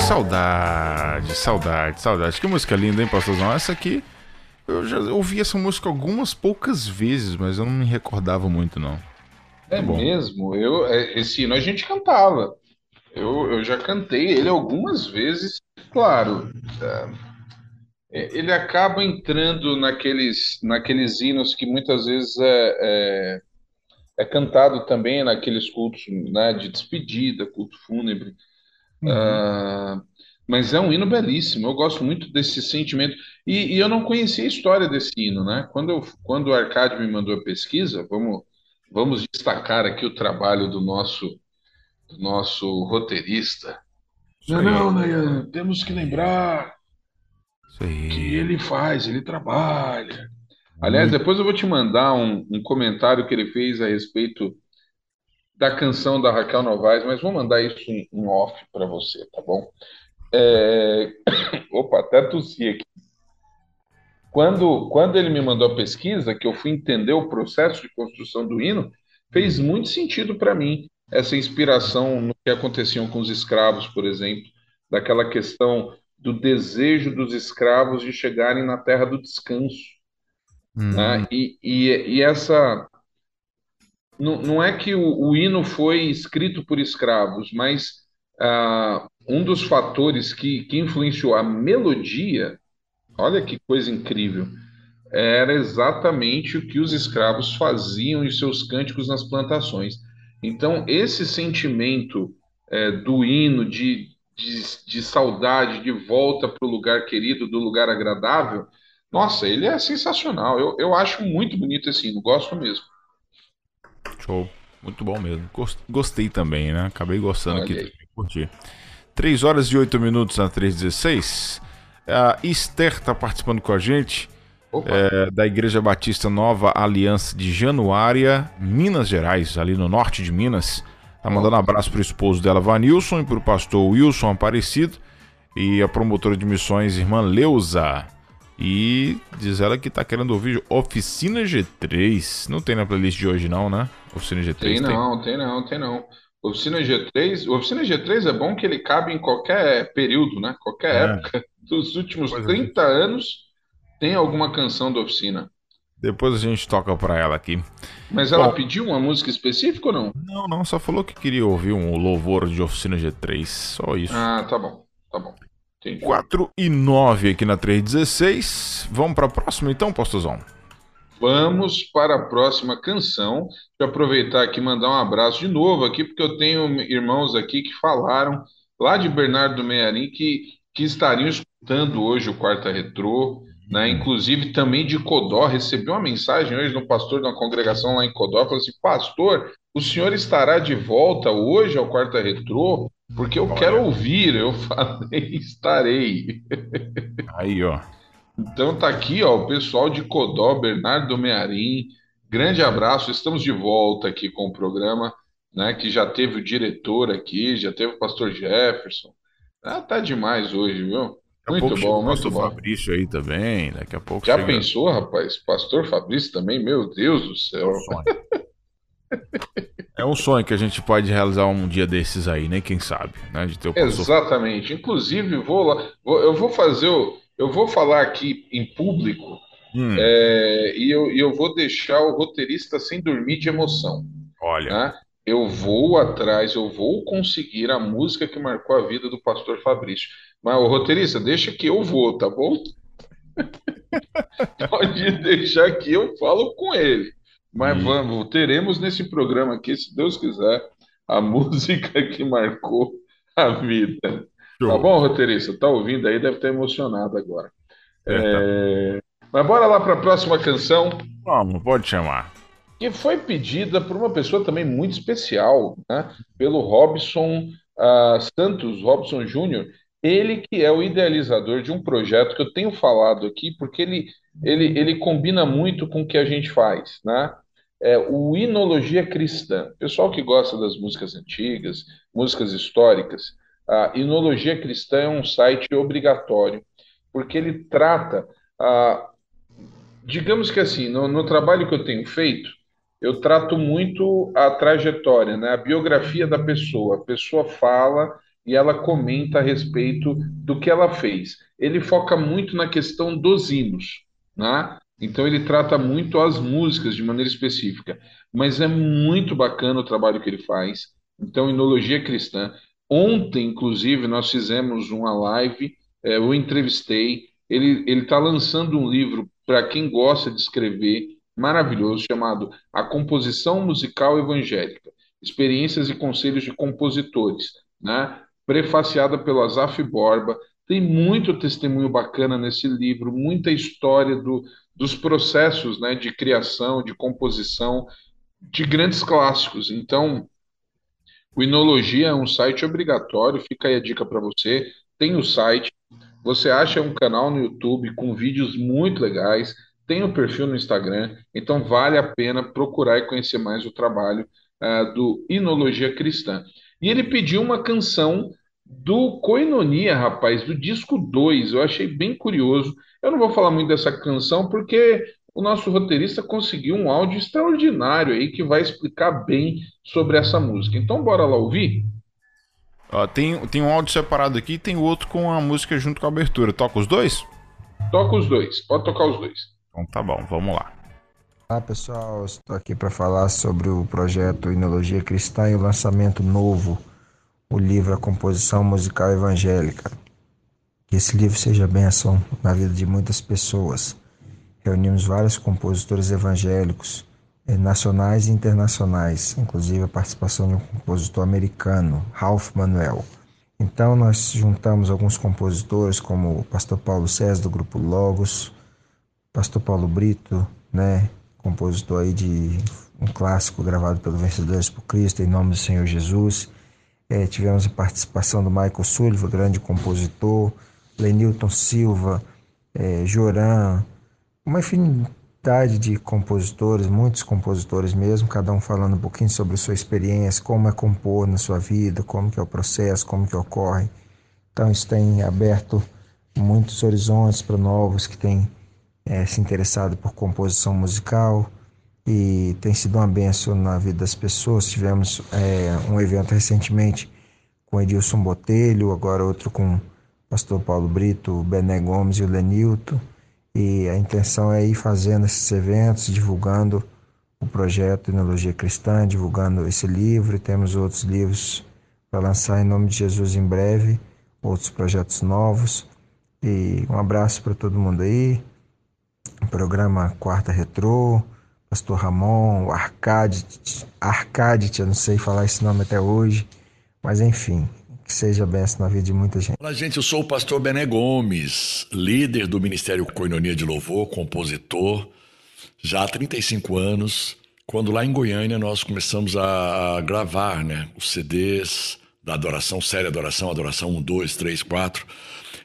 B: Saudade, saudade, saudade. Que música linda, hein, pastorzão? Essa aqui. Eu já ouvi essa música algumas poucas vezes, mas eu não me recordava muito, não.
C: É Bom. mesmo? Eu, é, esse hino a gente cantava. Eu, eu já cantei ele algumas vezes. Claro, é, ele acaba entrando naqueles, naqueles hinos que muitas vezes é, é, é cantado também naqueles cultos né, de despedida, culto fúnebre. Uhum. Uh, mas é um hino belíssimo, eu gosto muito desse sentimento. E, e, eu não conhecia a história desse hino, né? Quando, eu, quando o Arcádio me mandou a pesquisa, vamos, vamos destacar aqui o trabalho do nosso, do nosso roteirista. Não, não, né? temos que lembrar que ele faz, ele trabalha. Aliás, depois eu vou te mandar um, um comentário que ele fez a respeito da canção da Raquel Novaes, mas vou mandar isso em, em off para você, tá bom? É... Opa, até tossi aqui. Quando, quando ele me mandou a pesquisa, que eu fui entender o processo de construção do hino, fez muito sentido para mim essa inspiração no que aconteciam com os escravos, por exemplo, daquela questão do desejo dos escravos de chegarem na terra do descanso. Hum. Né? E, e, e, essa. Não, não é que o, o, hino foi escrito por escravos, mas ah, um dos fatores que, que influenciou a melodia, olha que coisa incrível, era exatamente o que os escravos faziam em seus cânticos nas plantações. Então, esse sentimento é, do hino, de, de, de saudade, de volta para o lugar querido, do lugar agradável, nossa, ele é sensacional. Eu, eu acho muito bonito esse hino, gosto mesmo.
B: Show. Muito bom mesmo. Gostei também, né? Acabei gostando Olha aqui. Aí. Curti. 3 horas e 8 minutos na 316. A Esther está participando com a gente. É, da Igreja Batista Nova Aliança de Januária, Minas Gerais, ali no norte de Minas. Tá mandando um abraço pro esposo dela, Vanilson, e pro pastor Wilson Aparecido e a promotora de missões, irmã Leusa. E diz ela que tá querendo ouvir Oficina G3. Não tem na playlist de hoje, não, né?
C: Oficina G3 tem. não, tem não, tem não. Oficina G3, o Oficina G3 é bom que ele cabe em qualquer período, né? Qualquer é. época. Dos últimos pois 30 é. anos tem alguma canção da Oficina.
B: Depois a gente toca pra ela aqui.
C: Mas ela Bom, pediu uma música específica ou não?
B: Não, não, só falou que queria ouvir um louvor de Oficina G3, só isso.
C: Ah, tá bom, tá bom.
B: Entendi. 4 e 9 aqui na 316. Vamos para a próxima então, Postozão?
C: Vamos para a próxima canção. Vou aproveitar aqui e mandar um abraço de novo aqui, porque eu tenho irmãos aqui que falaram lá de Bernardo Mearim que, que estariam escutando hoje o Quarta Retrô. Né? Inclusive também de Codó, recebi uma mensagem hoje do pastor de uma congregação lá em Codó, falou assim, pastor, o senhor estará de volta hoje ao Quarta Retrô? Porque eu Olha. quero ouvir. Eu falei, estarei.
B: Aí, ó.
C: Então tá aqui, ó, o pessoal de Codó, Bernardo Mearim. Grande abraço. Estamos de volta aqui com o programa, né? Que já teve o diretor aqui, já teve o pastor Jefferson. Ah, tá demais hoje, viu?
B: Daqui muito bom, muito Pastor bom. Fabrício aí também, daqui a pouco.
C: Já chega... pensou, rapaz? Pastor Fabrício também, meu Deus do céu. É um sonho.
B: É um sonho que a gente pode realizar um dia desses aí, né? Quem sabe, né? De ter o.
C: Exatamente. Inclusive, vou lá, vou, eu vou fazer, o, eu vou falar aqui em público hum. é, e, eu, eu vou deixar o roteirista sem dormir de emoção.
B: Olha. Né?
C: Eu vou atrás, eu vou conseguir a música que marcou a vida do pastor Fabrício. Mas o roteirista, deixa que eu vou, tá bom? Pode deixar que eu falo com ele. Mas hum. vamos, teremos nesse programa aqui, se Deus quiser, a música que marcou a vida. Show. Tá bom, roteirista? Tá ouvindo aí, deve estar emocionado agora. É, tá. é... Mas bora lá para a próxima canção.
B: Vamos, pode chamar.
C: Que foi pedida por uma pessoa também muito especial, né? Pelo Robson uh, Santos, Robson Júnior. Ele que é o idealizador de um projeto que eu tenho falado aqui, porque ele, ele, ele combina muito com o que a gente faz, né? É o Inologia Cristã. Pessoal que gosta das músicas antigas, músicas históricas, a Inologia Cristã é um site obrigatório, porque ele trata, digamos que assim, no, no trabalho que eu tenho feito, eu trato muito a trajetória, né? A biografia da pessoa. A pessoa fala e ela comenta a respeito do que ela fez. Ele foca muito na questão dos hinos, né? Então ele trata muito as músicas de maneira específica, mas é muito bacana o trabalho que ele faz. Então, Inologia Cristã. Ontem, inclusive, nós fizemos uma live, é, eu entrevistei. Ele está lançando um livro para quem gosta de escrever, maravilhoso, chamado A Composição Musical Evangélica: Experiências e Conselhos de Compositores, né? prefaciada pelo Azaf Borba. Tem muito testemunho bacana nesse livro, muita história do, dos processos né, de criação, de composição de grandes clássicos. Então, o Inologia é um site obrigatório, fica aí a dica para você. Tem o site, você acha um canal no YouTube com vídeos muito legais, tem o um perfil no Instagram, então vale a pena procurar e conhecer mais o trabalho uh, do Inologia Cristã. E ele pediu uma canção do Coinonia, rapaz, do disco 2. Eu achei bem curioso. Eu não vou falar muito dessa canção porque o nosso roteirista conseguiu um áudio extraordinário aí que vai explicar bem sobre essa música. Então bora lá ouvir?
B: Tem, tem um áudio separado aqui e tem outro com a música junto com a abertura. Toca os dois?
C: Toca os dois, pode tocar os dois.
B: Então tá bom, vamos lá.
M: Olá pessoal, estou aqui para falar sobre o projeto Inologia Cristã e o lançamento novo o livro A Composição Musical Evangélica. Que esse livro seja bênção na vida de muitas pessoas. Reunimos vários compositores evangélicos, eh, nacionais e internacionais, inclusive a participação de um compositor americano, Ralph Manuel. Então nós juntamos alguns compositores, como o pastor Paulo César do grupo Logos, pastor Paulo Brito, né, compositor aí de um clássico gravado pelo Vencedores por Cristo, em nome do Senhor Jesus, é, tivemos a participação do Michael Sullivan, grande compositor, Lenilton Silva, é, Joran, uma infinidade de compositores, muitos compositores mesmo, cada um falando um pouquinho sobre sua experiência, como é compor na sua vida, como que é o processo, como que ocorre. Então isso tem aberto muitos horizontes para novos que têm é, se interessado por composição musical e tem sido uma benção na vida das pessoas. Tivemos é, um evento recentemente com Edilson Botelho, agora outro com o pastor Paulo Brito, o Bené Gomes e o Lenilton. E a intenção é ir fazendo esses eventos, divulgando o projeto Enologia Cristã, divulgando esse livro. Temos outros livros para lançar em nome de Jesus em breve, outros projetos novos. E um abraço para todo mundo aí. Programa Quarta Retrô pastor Ramon, o Arcadit, Arcadit, eu não sei falar esse nome até hoje, mas enfim, que seja benção na vida de muita gente.
N: Olá, gente, eu sou o pastor Bené Gomes, líder do Ministério Coinonia de Louvor, compositor, já há 35 anos, quando lá em Goiânia nós começamos a gravar né, os CDs da adoração, série adoração, adoração 1, 2, 3, 4.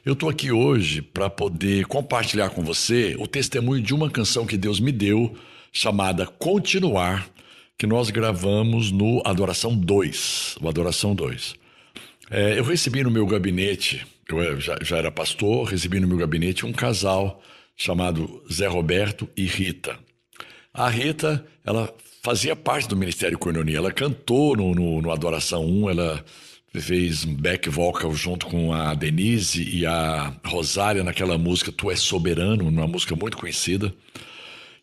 N: Eu estou aqui hoje para poder compartilhar com você o testemunho de uma canção que Deus me deu chamada Continuar, que nós gravamos no Adoração 2, o Adoração 2. É, eu recebi no meu gabinete, eu já, já era pastor, recebi no meu gabinete um casal chamado Zé Roberto e Rita. A Rita, ela fazia parte do Ministério Coinonia, ela cantou no, no, no Adoração 1, ela fez back vocal junto com a Denise e a Rosária naquela música Tu És Soberano, uma música muito conhecida.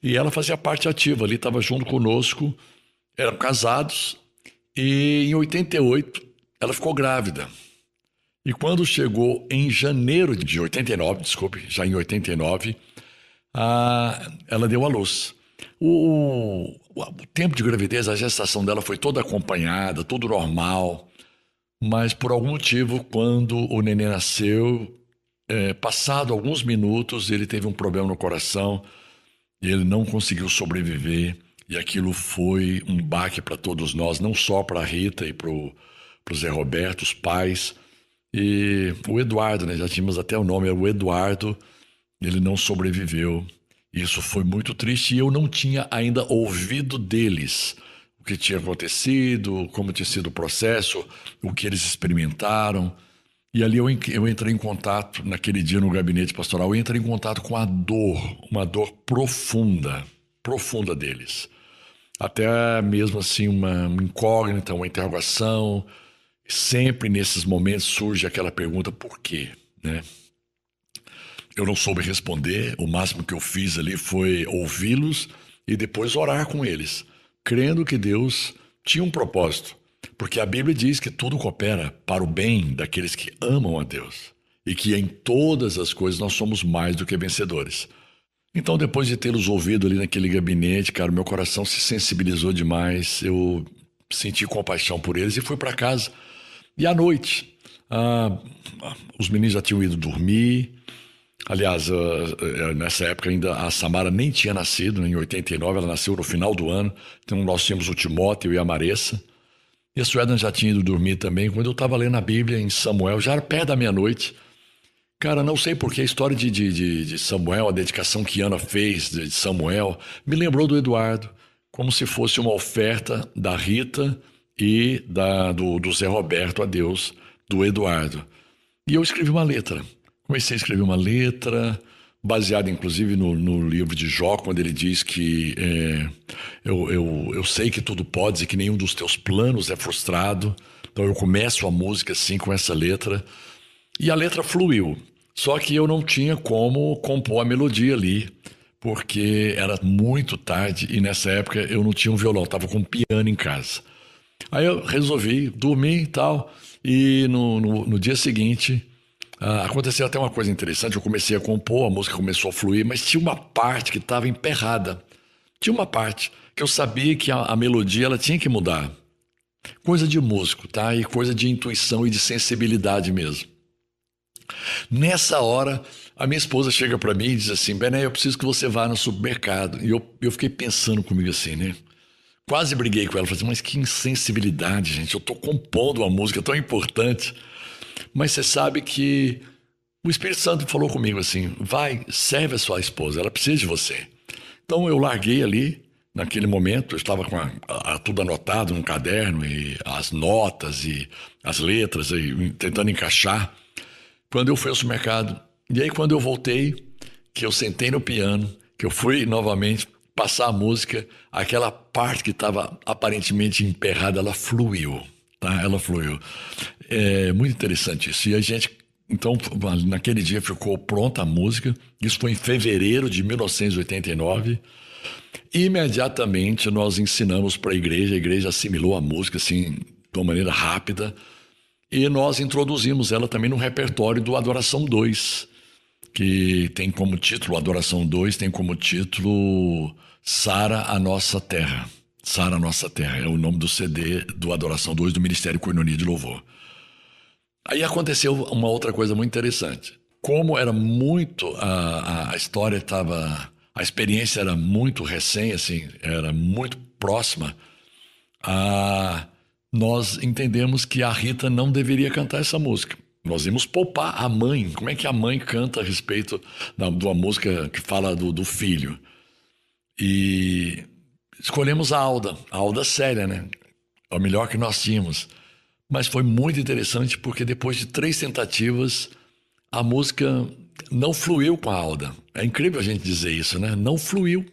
N: E ela fazia parte ativa ali, estava junto conosco, eram casados, e em 88 ela ficou grávida. E quando chegou em janeiro de 89, desculpe, já em 89, a, ela deu à luz. O, o, o, tempo de gravidez, a gestação dela foi toda acompanhada, tudo normal, mas por algum motivo, quando o neném nasceu, é, passado alguns minutos, ele teve um problema no coração e ele não conseguiu sobreviver. E aquilo foi um baque para todos nós, não só para a Rita e para o Zé Roberto, os pais. E o Eduardo, né? já tínhamos até o nome, é o Eduardo, ele não sobreviveu. Isso foi muito triste e eu não tinha ainda ouvido deles o que tinha acontecido, como tinha sido o processo, o que eles experimentaram. E ali eu, eu entrei em contato, naquele dia no gabinete pastoral, eu entrei em contato com a dor, uma dor profunda, profunda deles. até mesmo assim uma, uma incógnita, uma interrogação. Sempre nesses momentos surge aquela pergunta: por quê? Né? Eu não soube responder, o máximo que eu fiz ali foi ouvi-los e depois orar com eles, crendo que Deus tinha um propósito, porque a Bíblia diz que tudo coopera para o bem daqueles que amam a Deus e que em todas as coisas nós somos mais do que vencedores. Então, depois de tê-los ouvido ali naquele gabinete, cara, meu coração se sensibilizou demais, eu senti compaixão por eles e fui para casa. E à noite, ah, os meninos já tinham ido dormir, Aliás, nessa época ainda a Samara nem tinha nascido, né? em 89, ela nasceu no final do ano. Então nós tínhamos o Timóteo e a Maressa. E a Suedan já tinha ido dormir também. Quando eu estava lendo a Bíblia em Samuel, já era perto da meia-noite. Cara, não sei porque a história de, de, de, Samuel, a dedicação que Ana fez de Samuel, me lembrou do Eduardo, como se fosse uma oferta da Rita e da, do, do Zé Roberto a Deus, do Eduardo. E eu escrevi uma letra. Comecei a escrever uma letra, baseada inclusive no, no, livro de Jó, quando ele diz que é, eu, eu, eu sei que tudo podes e que nenhum dos teus planos é frustrado. Então eu começo a música assim com essa letra. E a letra fluiu. Só que eu não tinha como compor a melodia ali, porque era muito tarde e nessa época eu não tinha um violão, estava com um piano em casa. Aí eu resolvi dormir e tal, e no, no, no dia seguinte ah, aconteceu até uma coisa interessante. Eu comecei a compor, a música começou a fluir, mas tinha uma parte que estava emperrada. Tinha uma parte que eu sabia que a, a, melodia ela tinha que mudar. Coisa de músico, tá? E coisa de intuição e de sensibilidade mesmo. Nessa hora, a minha esposa chega para mim e diz assim: Bené, eu preciso que você vá no supermercado. E eu, eu fiquei pensando comigo assim, né? Quase briguei com ela. Falei assim, mas que insensibilidade, gente. Eu estou compondo uma música tão importante. Mas você sabe que o Espírito Santo falou comigo assim: vai, serve a sua esposa, ela precisa de você. Então eu larguei ali, naquele momento, eu estava com a, a, tudo anotado num caderno, e as notas e as letras, e, tentando encaixar. Quando eu fui ao supermercado, e aí quando eu voltei, que eu sentei no piano, que eu fui novamente passar a música, aquela parte que estava aparentemente emperrada, ela fluiu tá? Ela fluiu. É muito interessante isso. E a gente, então, naquele dia ficou pronta a música. Isso foi em fevereiro de 1989. Imediatamente nós ensinamos para a igreja, a igreja assimilou a música assim de uma maneira rápida e nós introduzimos ela também no repertório do Adoração 2, que tem como título Adoração 2, tem como título Sara a nossa terra. Sara Nossa Terra, é o nome do CD do Adoração 2 do Ministério Coinonia de Louvor. Aí aconteceu uma outra coisa muito interessante. Como era muito, a, a história estava, a experiência era muito recém, assim, era muito próxima, a, nós entendemos que a Rita não deveria cantar essa música. Nós íamos poupar a mãe. Como é que a mãe canta a respeito da, de uma música que fala do, do filho? E Escolhemos a Alda, a Alda séria, né? É o melhor que nós tínhamos. Mas foi muito interessante porque depois de três tentativas, a música não fluiu com a Alda. É incrível a gente dizer isso, né? Não fluiu.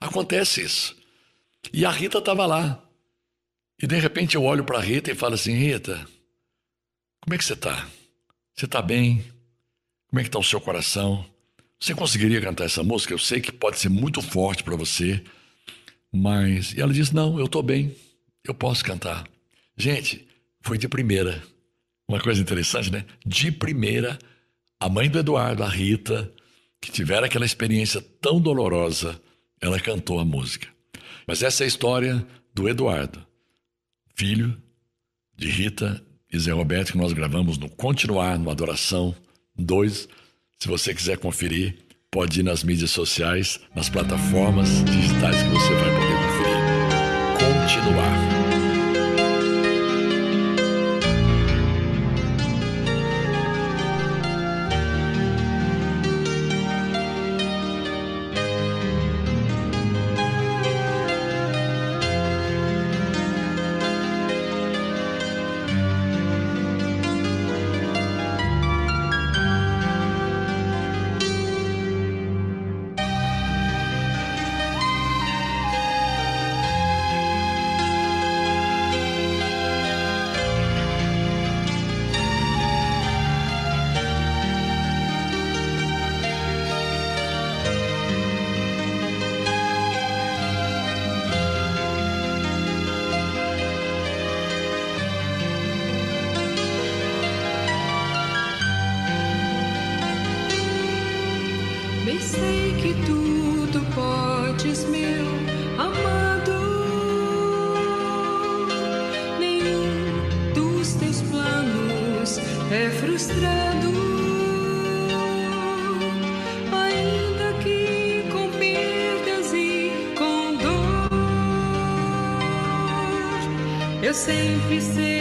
N: Acontece isso. E a Rita estava lá. E de repente eu olho para a Rita e falo assim: Rita, como é que você está? Você está bem? Como é que está o seu coração? Você conseguiria cantar essa música? Eu sei que pode ser muito forte para você. Mas e ela disse: Não, eu estou bem, eu posso cantar. Gente, foi de primeira. Uma coisa interessante, né? De primeira, a mãe do Eduardo, a Rita, que tiveram aquela experiência tão dolorosa, ela cantou a música. Mas essa é a história do Eduardo, filho de Rita e Zé Roberto, que nós gravamos no Continuar, no Adoração 2. Se você quiser conferir, pode ir nas mídias sociais, nas plataformas digitais que você vai poder conferir. Continuar.
O: Sei que tudo podes, meu amado. Nenhum dos teus planos é frustrado. Ainda que com perdas e com dor, eu sempre seguirei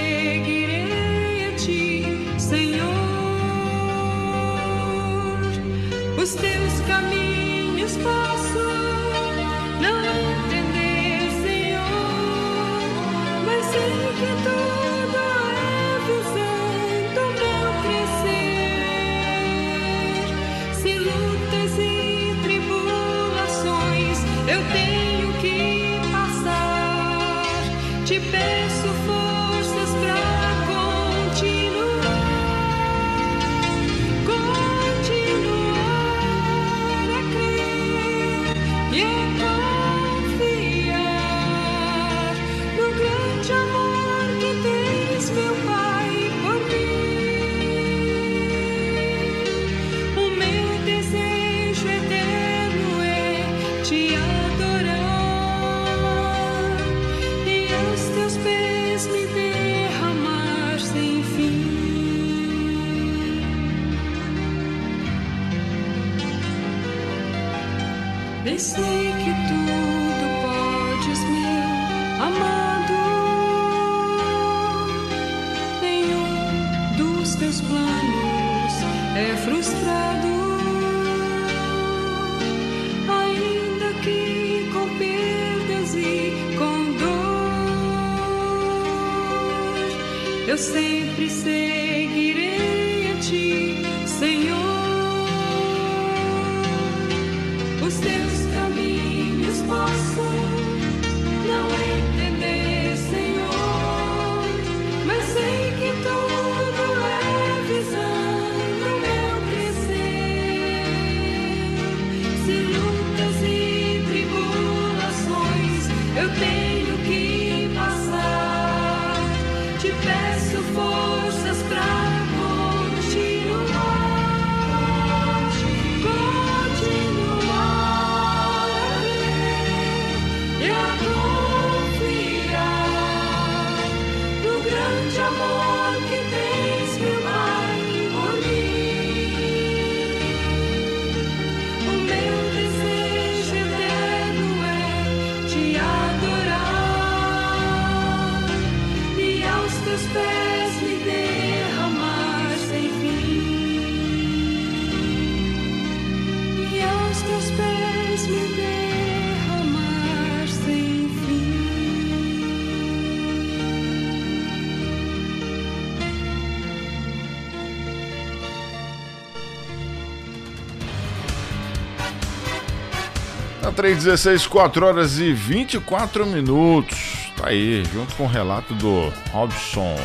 B: Na 316, 4 horas e 24 minutos. Tá aí, junto com o relato do Robson.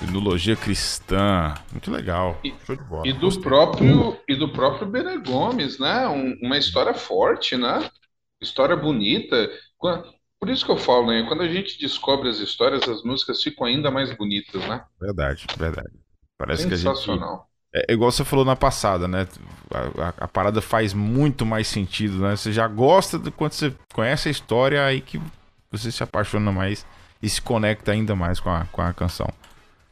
B: Tecnologia cristã. Muito legal. Show de bola.
C: E do próprio e do próprio Bene Gomes, né? Um- uma história forte, né? História bonita. Por isso que eu falo, né? Quando a gente descobre as histórias, as músicas ficam ainda mais bonitas, né?
B: Verdade, verdade. Parece que a gente.
C: Sensacional.
B: É igual você falou na passada, né? A, a- a parada faz muito mais sentido, né? Você já gosta de quando você conhece a história, aí que você se apaixona mais e se conecta ainda mais com a, com a canção.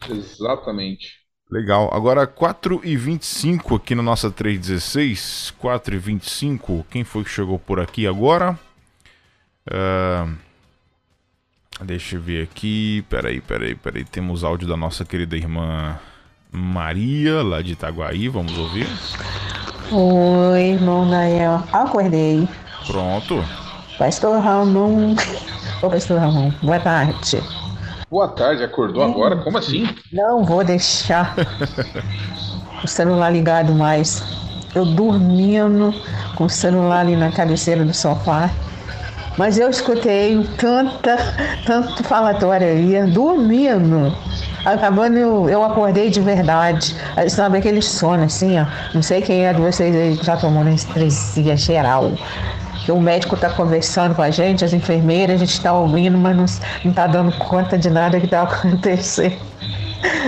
C: Exatamente.
B: Legal. Agora 4 e 25 aqui na nossa 316. 4 e 25 Quem foi que chegou por aqui agora? Ah, deixa eu ver aqui. Peraí, peraí, peraí. Temos áudio da nossa querida irmã Maria, lá de Itaguaí. Vamos ouvir.
P: Oi, irmão Daniel. Acordei.
B: Pronto.
P: Pastor Ramon. Ô, Pastor Ramon, boa tarde.
C: Boa tarde, acordou agora? Como assim?
P: Não vou deixar o celular ligado mais. Eu dormindo com o celular ali na cabeceira do sofá. Mas eu escutei tanta, tanto falatório aí, dormindo. Acabando, eu, eu acordei de verdade. Sabe aquele sono assim, ó. Não sei quem é de vocês aí que já tomou anestesia geral. Que o médico tá conversando com a gente, as enfermeiras, a gente tá ouvindo, mas não, não tá dando conta de nada que tá acontecendo.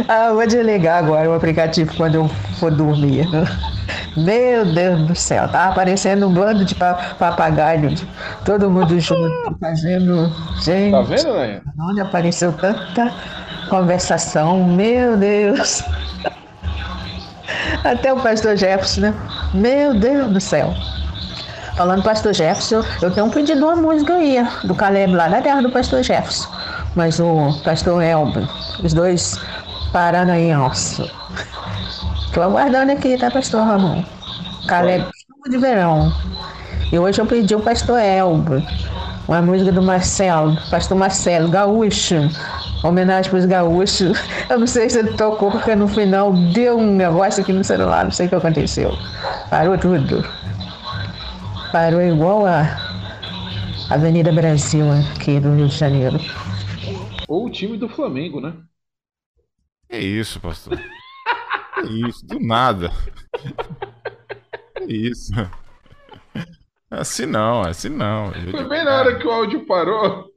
P: Ah, vou desligar agora o aplicativo quando eu for dormir. Meu Deus do céu, tava parecendo um bando de papagaio, todo mundo junto, fazendo. Gente,
C: tá vendo, né?
P: Onde apareceu tanta conversação, meu Deus. Até o pastor Jefferson, né? Meu Deus do céu. Falando pastor Jefferson, eu tenho pedido uma música aí, do Caleb lá na terra do pastor Jefferson. Mas o pastor Elber, os dois parando aí, nossa. Tô aguardando aqui, tá, pastor Ramon? Caleb, de verão. E hoje eu pedi o pastor Elber, uma música do Marcelo, pastor Marcelo, gaúcho. Homenagem para os gaúchos. Eu não sei se ele tocou, porque no final deu um negócio aqui no celular, não sei o que aconteceu. Parou tudo. Parou igual a Avenida Brasil aqui do Rio de Janeiro.
C: Ou o time do Flamengo, né?
B: É isso, pastor. É isso, do nada. É isso. Assim não, assim não.
C: Foi bem na hora que o áudio parou.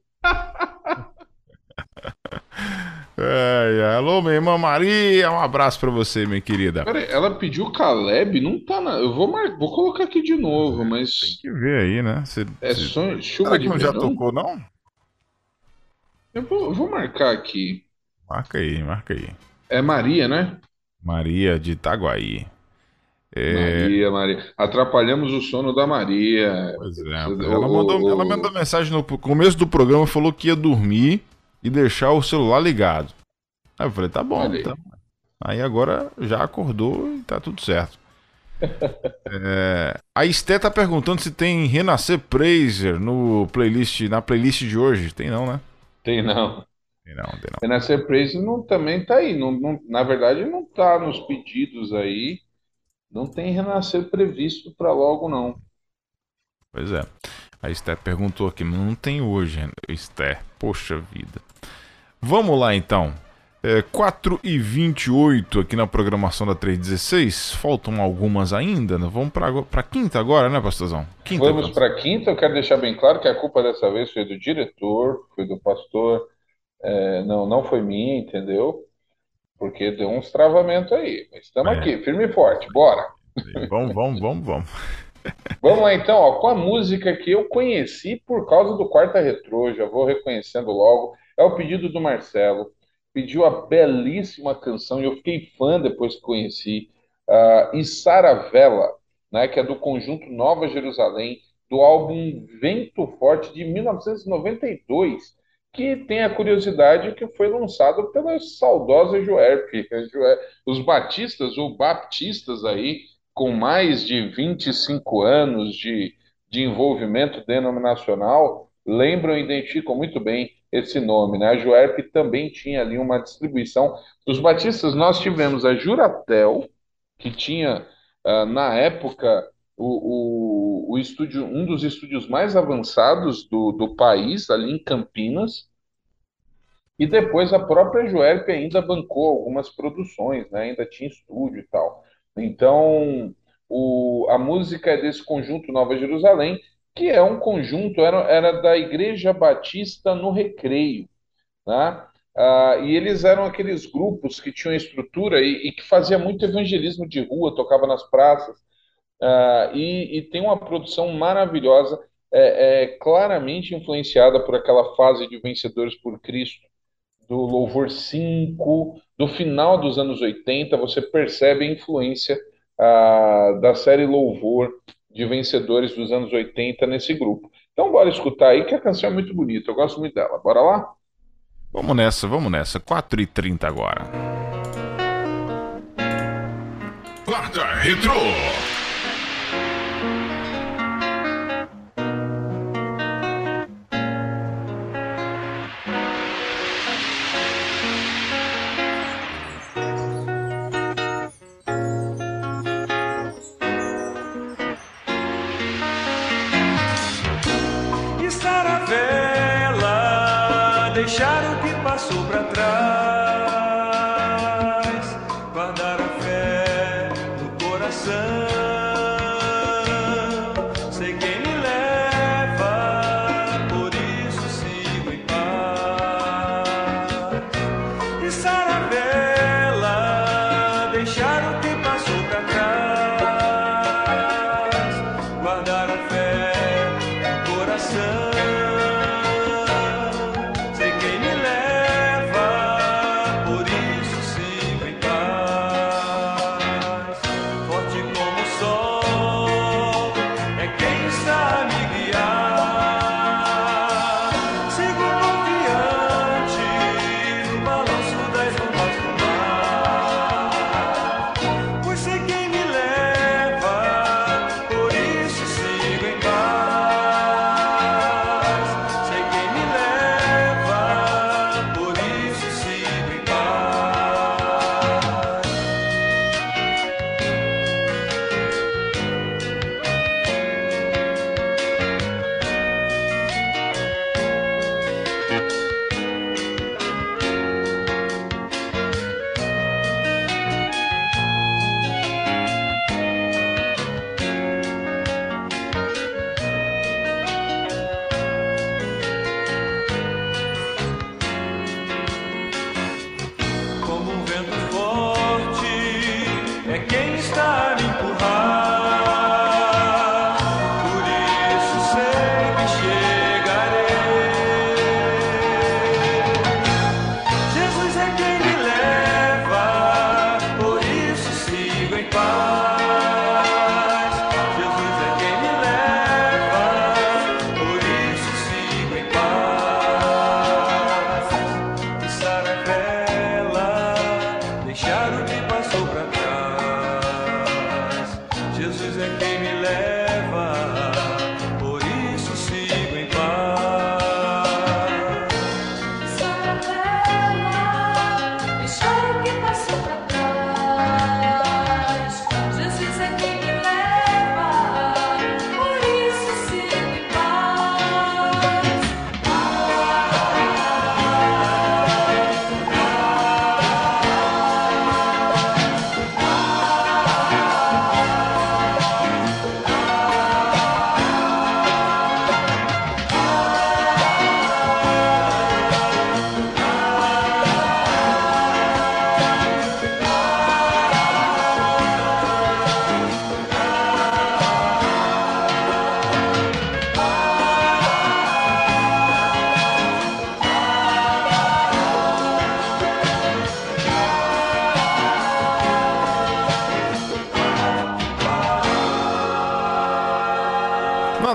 B: Alô, minha irmã Maria, um abraço pra você, minha querida.
C: Peraí, ela pediu Caleb, não tá na. Eu vou, mar... vou colocar aqui de novo, mas.
B: Tem que ver aí, né? Cê,
C: é só chuva
B: Será
C: de
B: que não já tocou, não?
C: Eu vou, eu vou marcar aqui.
B: Marca aí, marca aí.
C: É Maria, né?
B: Maria de Itaguaí.
C: É... Maria, Maria. Atrapalhamos o sono da Maria.
B: Pois é. Ela, mandou, ela mandou mensagem no começo do programa, falou que ia dormir e deixar o celular ligado. Aí eu falei, tá bom, aí. então. Aí agora já acordou e tá tudo certo. é, a Esté tá perguntando se tem Renascer Praiser no playlist, na playlist de hoje. Tem não, né?
C: Tem não.
B: Tem não, tem não.
C: Renascer Praiser não, também tá aí. Não, não, na verdade, não tá nos pedidos aí. Não tem Renascer previsto para logo, não.
B: Pois é. A Esté perguntou aqui, mas não tem hoje, Esté. Poxa vida. Vamos lá então. É, 4 e 28 aqui na programação da 316. Faltam algumas ainda. Né? Vamos para quinta agora, né, pastorzão? Quinta,
C: Vamos para quinta. Eu quero deixar bem claro que a culpa dessa vez foi do diretor, foi do pastor. É, não, não foi minha, entendeu? Porque deu uns travamentos aí. Mas estamos é. aqui, firme e forte. Bora.
B: Vamos, vamos, vamos, vamos.
C: Vamos lá então, ó, com a música que eu conheci por causa do Quarta Retrô, já vou reconhecendo logo. É o pedido do Marcelo. Pediu a belíssima canção e eu fiquei fã depois que conheci. Uh, e Saravela, né, que é do conjunto Nova Jerusalém, do álbum Vento Forte de 1992, que tem a curiosidade que foi lançado pela saudosa Joerp. Os batistas ou baptistas aí, com mais de 25 anos de, de envolvimento denominacional, lembram e identificam muito bem esse nome, né? A Juerp também tinha ali uma distribuição dos batistas. Nós tivemos a Juratel, que tinha uh, na época o, o, o, estúdio, um dos estúdios mais avançados do, do país, ali em Campinas. E depois a própria Juerp ainda bancou algumas produções, né? Ainda tinha estúdio e tal. Então, o, a música é desse conjunto Nova Jerusalém que é um conjunto, era, era da Igreja Batista no Recreio, né? Ah, e eles eram aqueles grupos que tinham estrutura e, e que fazia muito evangelismo de rua, tocava nas praças, ah, e, e, tem uma produção maravilhosa, é, é, claramente influenciada por aquela fase de Vencedores por Cristo, do Louvor 5, do final dos anos 80, você percebe a influência ah, da série Louvor de vencedores dos anos 80 nesse grupo. Então bora escutar aí que a canção é muito bonita, eu gosto muito dela. Bora lá?
B: Vamos nessa, vamos nessa. 4h30 agora.
I: Quarta Retro.
Q: Deixar o que passou pra trás.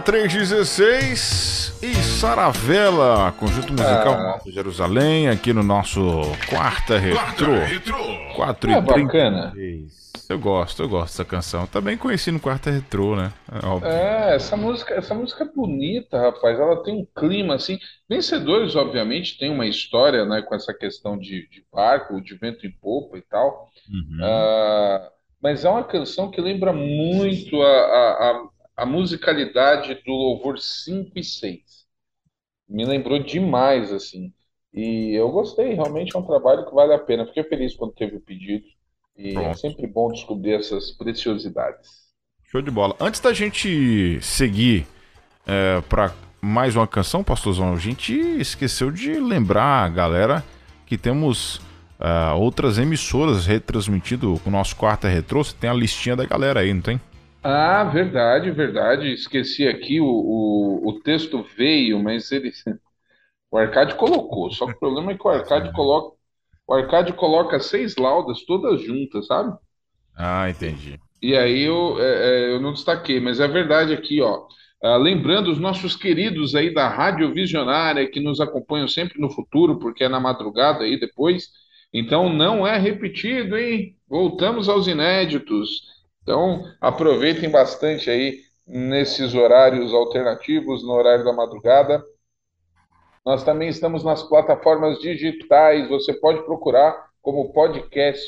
B: 316 e Saravela, conjunto musical
C: Ah.
B: de Jerusalém, aqui no nosso Quarta Retrô. 4
C: É bacana.
B: 33. Eu gosto, eu gosto dessa canção. Também conheci no Quarta Retrô, né? É óbvio.
C: É, essa música, essa música é bonita, rapaz. Ela tem um clima assim. Vencedores, obviamente, tem uma história, né, com essa questão de, de barco, de vento em popa e tal. Ah, mas é uma canção que lembra muito a, a, a, a musicalidade do Louvor 5 e 6. Me lembrou demais, assim. E eu gostei, realmente é um trabalho que vale a pena. Fiquei feliz quando teve o pedido. E é
B: Pronto.
C: sempre bom descobrir essas preciosidades.
B: Show de bola. Antes da gente seguir é, para mais uma canção, pastorzão, a gente esqueceu de lembrar galera que temos ah, outras emissoras retransmitindo o nosso quarta retrô. Você tem a listinha da galera aí, não tem?
C: Ah, verdade, verdade. Esqueci aqui, o, o, o texto veio, mas ele. O Arcade colocou. Só que o problema é que o Arcade coloca. O Arcade coloca seis laudas todas juntas, sabe?
B: Ah, entendi.
C: E aí eu, é, é, eu não destaquei, mas é verdade aqui, ó. Ah, lembrando os nossos queridos aí da Rádio Visionária que nos acompanham sempre no futuro, porque é na madrugada aí depois. Então não é repetido, hein? Voltamos aos inéditos. Então aproveitem bastante aí nesses horários alternativos, no horário da madrugada. Nós também estamos nas plataformas digitais. Você pode procurar como podcast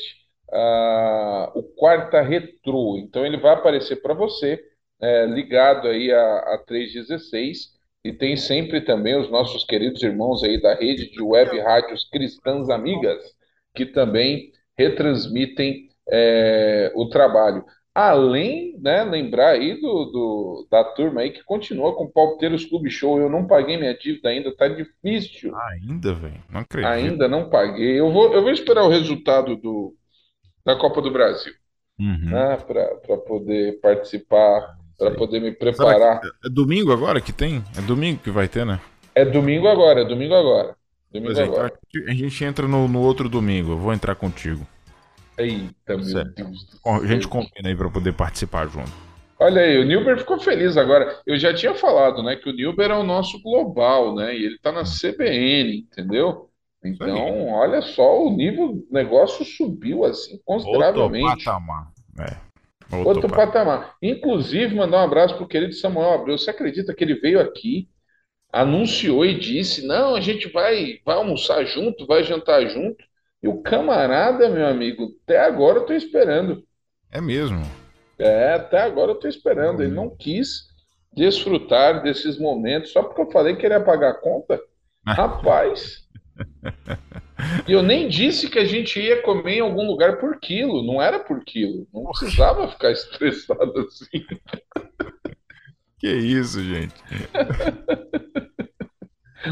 C: ah, o Quarta Retrô. Então ele vai aparecer para você é, ligado aí a, a 316 e tem sempre também os nossos queridos irmãos aí da rede de web rádios cristãs amigas que também retransmitem é, o trabalho. Além, né, lembrar aí do, do- da turma aí que continua com o Palpiteiros Clube Show. Eu não paguei minha dívida ainda, tá difícil.
B: Ainda, velho? Não acredito.
C: Ainda não paguei. Eu vou, eu vou esperar o resultado do, da Copa do Brasil,
B: Uhum.
C: né, para poder participar, para poder me preparar.
B: É domingo agora que tem? É domingo que vai ter, né?
C: É domingo agora, é domingo agora. Domingo
B: é, então
C: agora.
B: a gente entra no, no outro domingo. Eu vou entrar contigo.
C: Eita, meu
B: Certo.
C: Deus.
B: A gente combina aí pra poder participar junto.
C: Olha aí, o Nilber ficou feliz agora. Eu já tinha falado, né, que o Nilber é o nosso global, né, e ele tá na CBN, entendeu? Então, olha só, o nível do negócio subiu assim
B: Outro
C: consideravelmente.
B: patamar. É.
C: Outro patamar. Inclusive, mandar um abraço pro querido Samuel Abreu. Você acredita que ele veio aqui, anunciou e disse: Não, a gente vai, vai almoçar junto, vai jantar junto. E o camarada, meu amigo, até agora eu tô esperando.
B: É mesmo.
C: É, até agora eu tô esperando. Ele não quis desfrutar desses momentos só porque eu falei que ele ia pagar a conta. Rapaz. E eu nem disse que a gente ia comer em algum lugar por quilo. Não era por quilo. Não precisava ficar estressado assim.
B: Que isso, gente.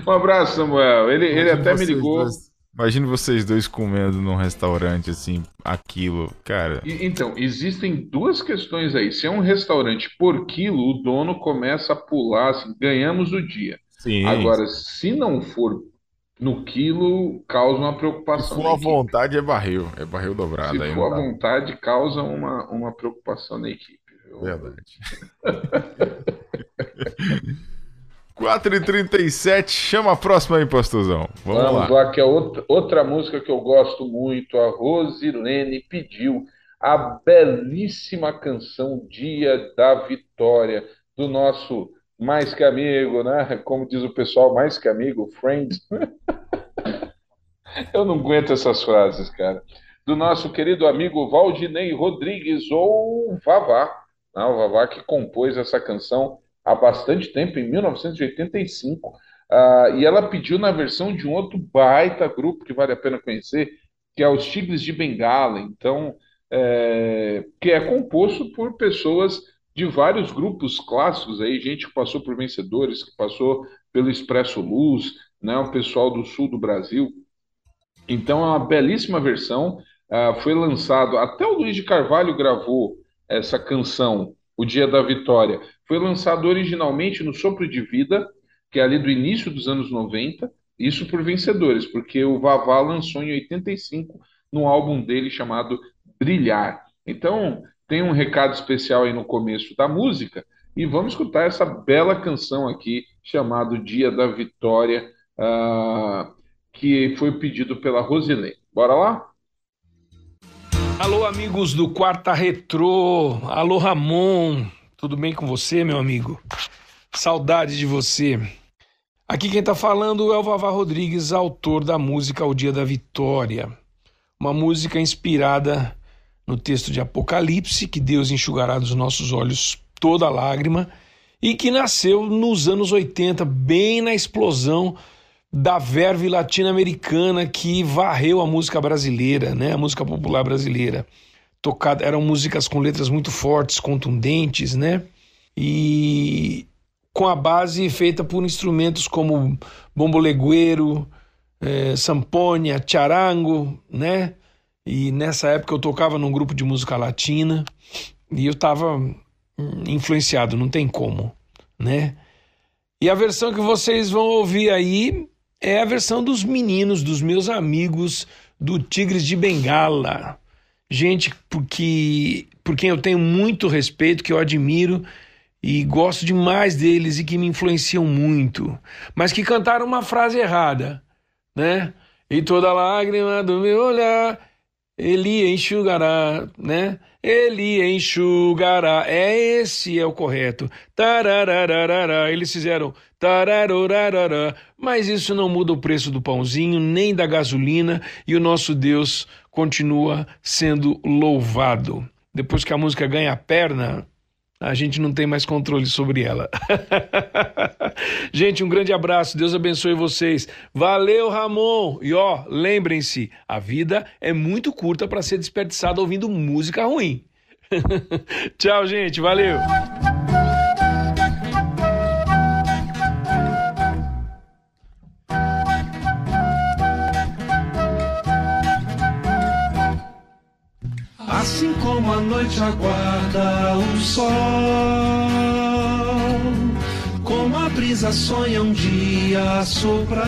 C: Um abraço, Samuel. Ele, ele até me ligou.
B: dois- Imagina vocês dois comendo num restaurante assim, aquilo, cara.
C: Então, existem duas questões aí. Se é um restaurante por quilo, o dono começa a pular, assim, ganhamos o dia.
B: Sim.
C: Agora, se não for no quilo, causa uma
B: Se
C: preocupação.
B: for
C: na
B: à vontade, é barril. É barril dobrado
C: Se
B: aí.
C: for à vontade, causa uma, uma preocupação na equipe. viu?
B: Verdade. 4h37, chama a próxima aí, pastorzão. Vamos,
C: Vamos
B: lá.
C: lá, que é outra, outra música que eu gosto muito. A Rosilene pediu a belíssima canção Dia da Vitória, do nosso mais que amigo, né? Como diz o pessoal, mais que amigo, friend. Eu não aguento essas frases, cara. Do nosso querido amigo Valdinei Rodrigues, ou Vavá, né? o Vavá que compôs essa canção há bastante tempo, em 1985. Ah, e ela pediu na versão de um outro baita grupo que vale a pena conhecer, que é os Tigres de Bengala. Então, é, que é composto por pessoas de vários grupos clássicos aí, gente que passou por Vencedores, que passou pelo Expresso Luz, né, o pessoal do sul do Brasil. Então é uma belíssima versão. Ah, foi lançado, até o Luiz de Carvalho gravou essa canção, O Dia da Vitória. Foi lançado originalmente no Sopro de Vida, que é ali do início dos anos 90, isso por Vencedores, porque o Vavá lançou em 85 no álbum dele chamado Brilhar. Então, tem um recado especial aí no começo da música, e vamos escutar essa bela canção aqui chamado Dia da Vitória, uh, que foi pedido pela Rosilene. Bora lá?
R: Alô, amigos do Quarta Retrô. Alô, Ramon. Tudo bem com você, meu amigo? Saudade de você. Aqui quem tá falando é o Vavá Rodrigues, autor da música O Dia da Vitória. Uma música inspirada no texto de Apocalipse, que Deus enxugará dos nossos olhos toda lágrima, e que nasceu nos anos 80, bem na explosão da verve latino-americana que varreu a música brasileira, né? A música popular brasileira. Tocada, eram músicas com letras muito fortes, contundentes, né? E com a base feita por instrumentos como bombolegueiro, é, charango, né? E nessa época eu tocava num grupo de música latina e eu estava hum, influenciado, não tem como, né? E a versão que vocês vão ouvir aí é a versão dos meninos, dos meus amigos do Tigres de Bengala. Gente porque, por quem eu tenho muito respeito, que eu admiro e gosto demais deles e que me influenciam muito, mas que cantaram uma frase errada, né? E toda lágrima do meu olhar ele enxugará, né? Ele enxugará. É esse é o correto. Tararararara. Eles fizeram tararararara. Mas isso não muda o preço do pãozinho, nem da gasolina, e o nosso Deus continua sendo louvado. Depois que a música ganha perna, a gente não tem mais controle sobre ela. gente, um grande abraço, Deus abençoe vocês. Valeu, Ramon. E ó, lembrem-se, a vida é muito curta para ser desperdiçada ouvindo música ruim. Tchau, gente, valeu.
Q: Assim como a noite aguarda o sol, como a brisa sonha um dia soprar,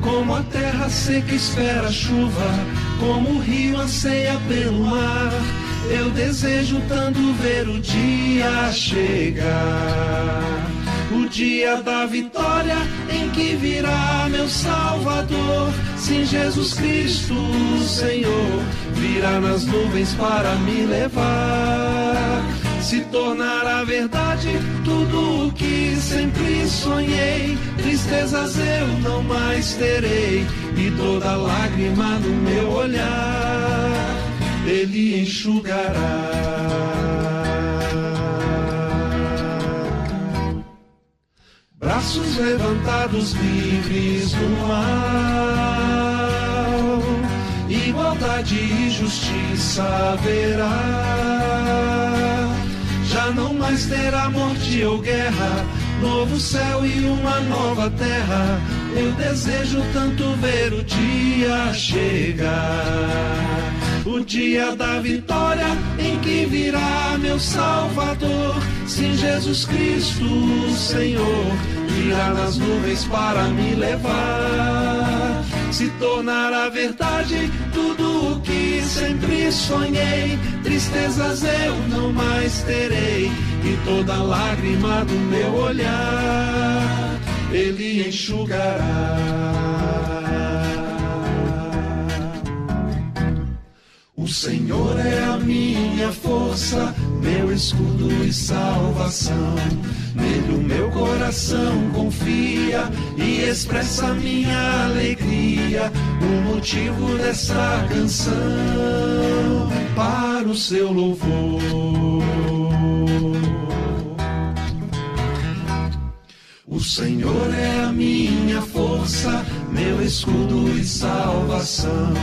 Q: como a terra seca espera a chuva, como o rio anseia pelo mar. Eu desejo tanto ver o dia chegar o dia da vitória em que virá meu Salvador. Sim, Jesus Cristo, Senhor, virá nas nuvens para me levar. Se tornará verdade tudo o que sempre sonhei. Tristezas eu não mais terei, e toda lágrima no meu olhar, Ele enxugará. Braços levantados livres do mal, igualdade e justiça haverá. Já não mais terá morte ou guerra, novo céu e uma nova terra. Eu desejo tanto ver o dia chegar. O dia da vitória em que virá meu Salvador. Sim, Jesus Cristo, Senhor virá nas nuvens para me levar. Se tornará verdade tudo o que sempre sonhei. Tristezas eu não mais terei, e toda lágrima do meu olhar ele enxugará. O Senhor é a minha força, meu escudo e salvação. Nele o meu coração confia e expressa minha alegria. O motivo dessa canção para o seu louvor. O Senhor é a minha força, meu escudo e salvação.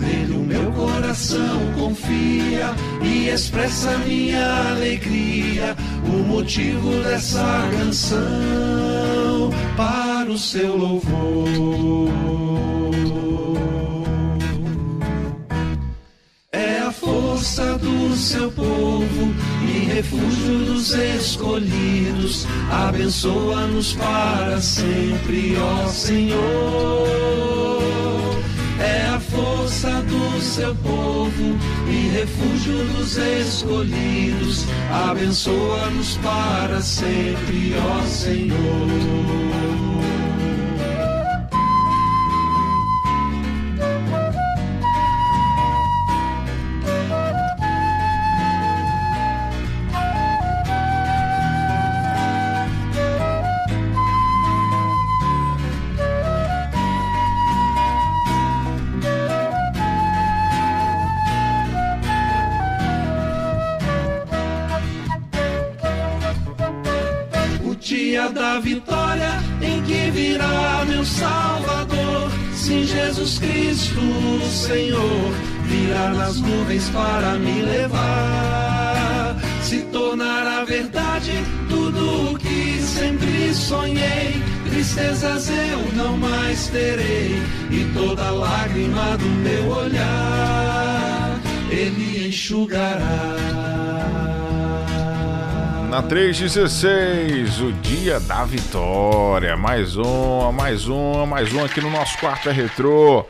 Q: Nele o meu coração confia e expressa minha alegria. O motivo dessa canção para o seu louvor. É a força do seu povo refúgio dos escolhidos. Abençoa-nos para sempre, ó Senhor seu povo e refúgio dos escolhidos. Abençoa-nos para sempre, ó Senhor. Para me levar. Se tornará verdade tudo o que sempre sonhei. Tristezas eu não mais terei, e toda lágrima do meu olhar ele enxugará.
B: Na 316, o dia da vitória. Mais uma, mais uma, mais uma aqui no nosso quarto é retrô.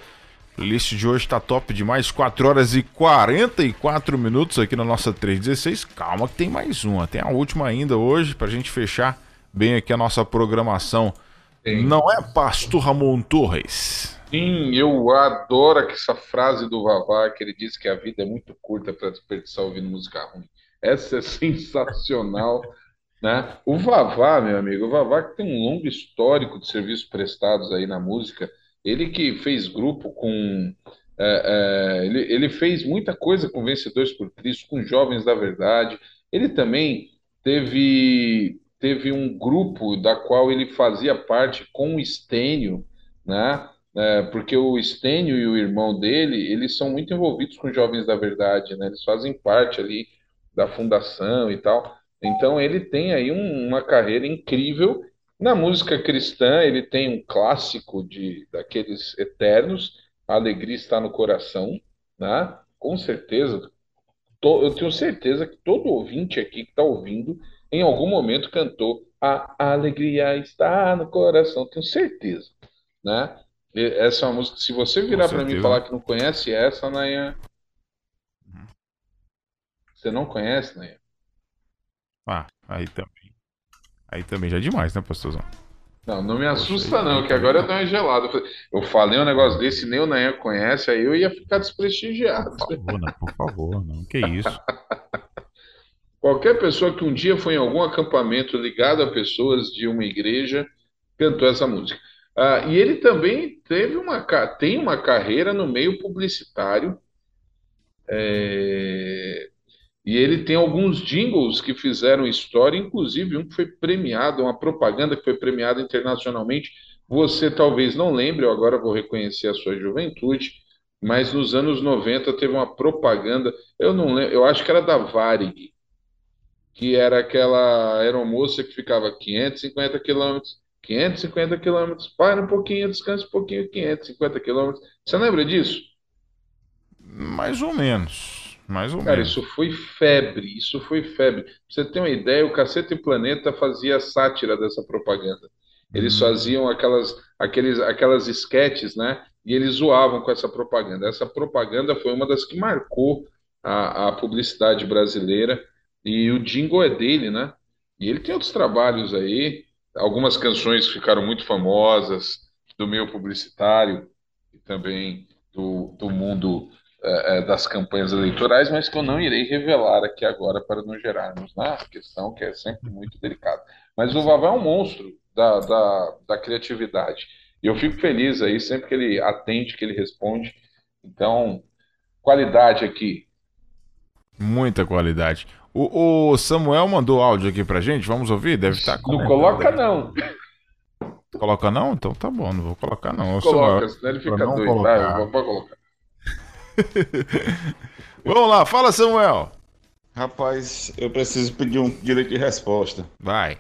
B: Playlist de hoje tá top demais, 4 horas e 44 minutos aqui na nossa 316. Calma que tem mais uma, tem a última ainda hoje pra gente fechar bem aqui a nossa programação. Sim. Não é, Pastor Ramon Torres?
C: Sim, eu adoro essa frase do Vavá que ele diz que a vida é muito curta para desperdiçar ouvindo música ruim. Essa é sensacional. Né? O Vavá, meu amigo, o Vavá que tem um longo histórico de serviços prestados aí na música, ele que fez grupo com. É, é, ele, ele fez muita coisa com Vencedores por Cristo, com Jovens da Verdade. Ele também teve, teve um grupo da qual ele fazia parte com o Estênio, né? É, porque o Estênio e o irmão dele, eles são muito envolvidos com Jovens da Verdade, né? Eles fazem parte ali da fundação e tal. Então ele tem aí um, uma carreira incrível. Na música cristã, ele tem um clássico de daqueles eternos, A Alegria está no Coração, né? Com certeza. To, eu tenho certeza que todo ouvinte aqui que está ouvindo, em algum momento cantou A Alegria está no Coração, tenho certeza, né? Essa é uma música, se você virar para mim e falar que não conhece essa, Nayan, você não conhece, né?
B: Ah, aí também. Aí também já é demais, né, pastorzão?
C: Não, não me assusta não, que agora eu dou uma gelada. Eu falei um negócio desse, nem o Nayan conhece, aí eu ia ficar desprestigiado.
B: Por favor, não, por favor, não. Que isso?
C: Qualquer pessoa que um dia foi em algum acampamento ligado a pessoas de uma igreja cantou essa música. Ah, e ele também teve uma, tem uma carreira no meio publicitário. É, e ele tem alguns jingles que fizeram história, inclusive um que foi premiado, uma propaganda que foi premiada internacionalmente. Você talvez não lembre, eu agora vou reconhecer a sua juventude, mas nos anos 90 teve uma propaganda, eu não lembro, eu acho que era da Varig, que era aquela aeromoça que ficava 550 quilômetros, 550 quilômetros, para um pouquinho, descansa um pouquinho, 550 quilômetros. Você lembra disso?
B: Mais ou menos. Mais ou
C: Cara,
B: menos.
C: isso foi febre, isso foi febre. Pra você ter uma ideia, o Cacete Planeta fazia sátira dessa propaganda. Eles hum. faziam aquelas, aqueles, aquelas esquetes, né? E eles zoavam com essa propaganda. Essa propaganda foi uma das que marcou a, a publicidade brasileira. E o jingle é dele, né? E ele tem outros trabalhos aí, algumas canções ficaram muito famosas do meio publicitário e também do, do mundo das campanhas eleitorais, mas que eu não irei revelar aqui agora para não gerarmos na questão que é sempre muito delicada. Mas o Vavá é um monstro da, da, da criatividade. E eu fico feliz aí sempre que ele atende, que ele responde. Então, qualidade aqui.
B: Muita qualidade. O, o, Samuel mandou áudio aqui pra gente, vamos ouvir? Deve estar
C: Não coloca, não.
B: Coloca não? Então tá bom, não vou colocar não.
C: Coloca, Samuel, senão ele fica doido. Colocar. Tá, vou colocar.
B: Vamos lá, fala Samuel.
S: Rapaz, eu preciso pedir um direito de resposta.
B: Vai,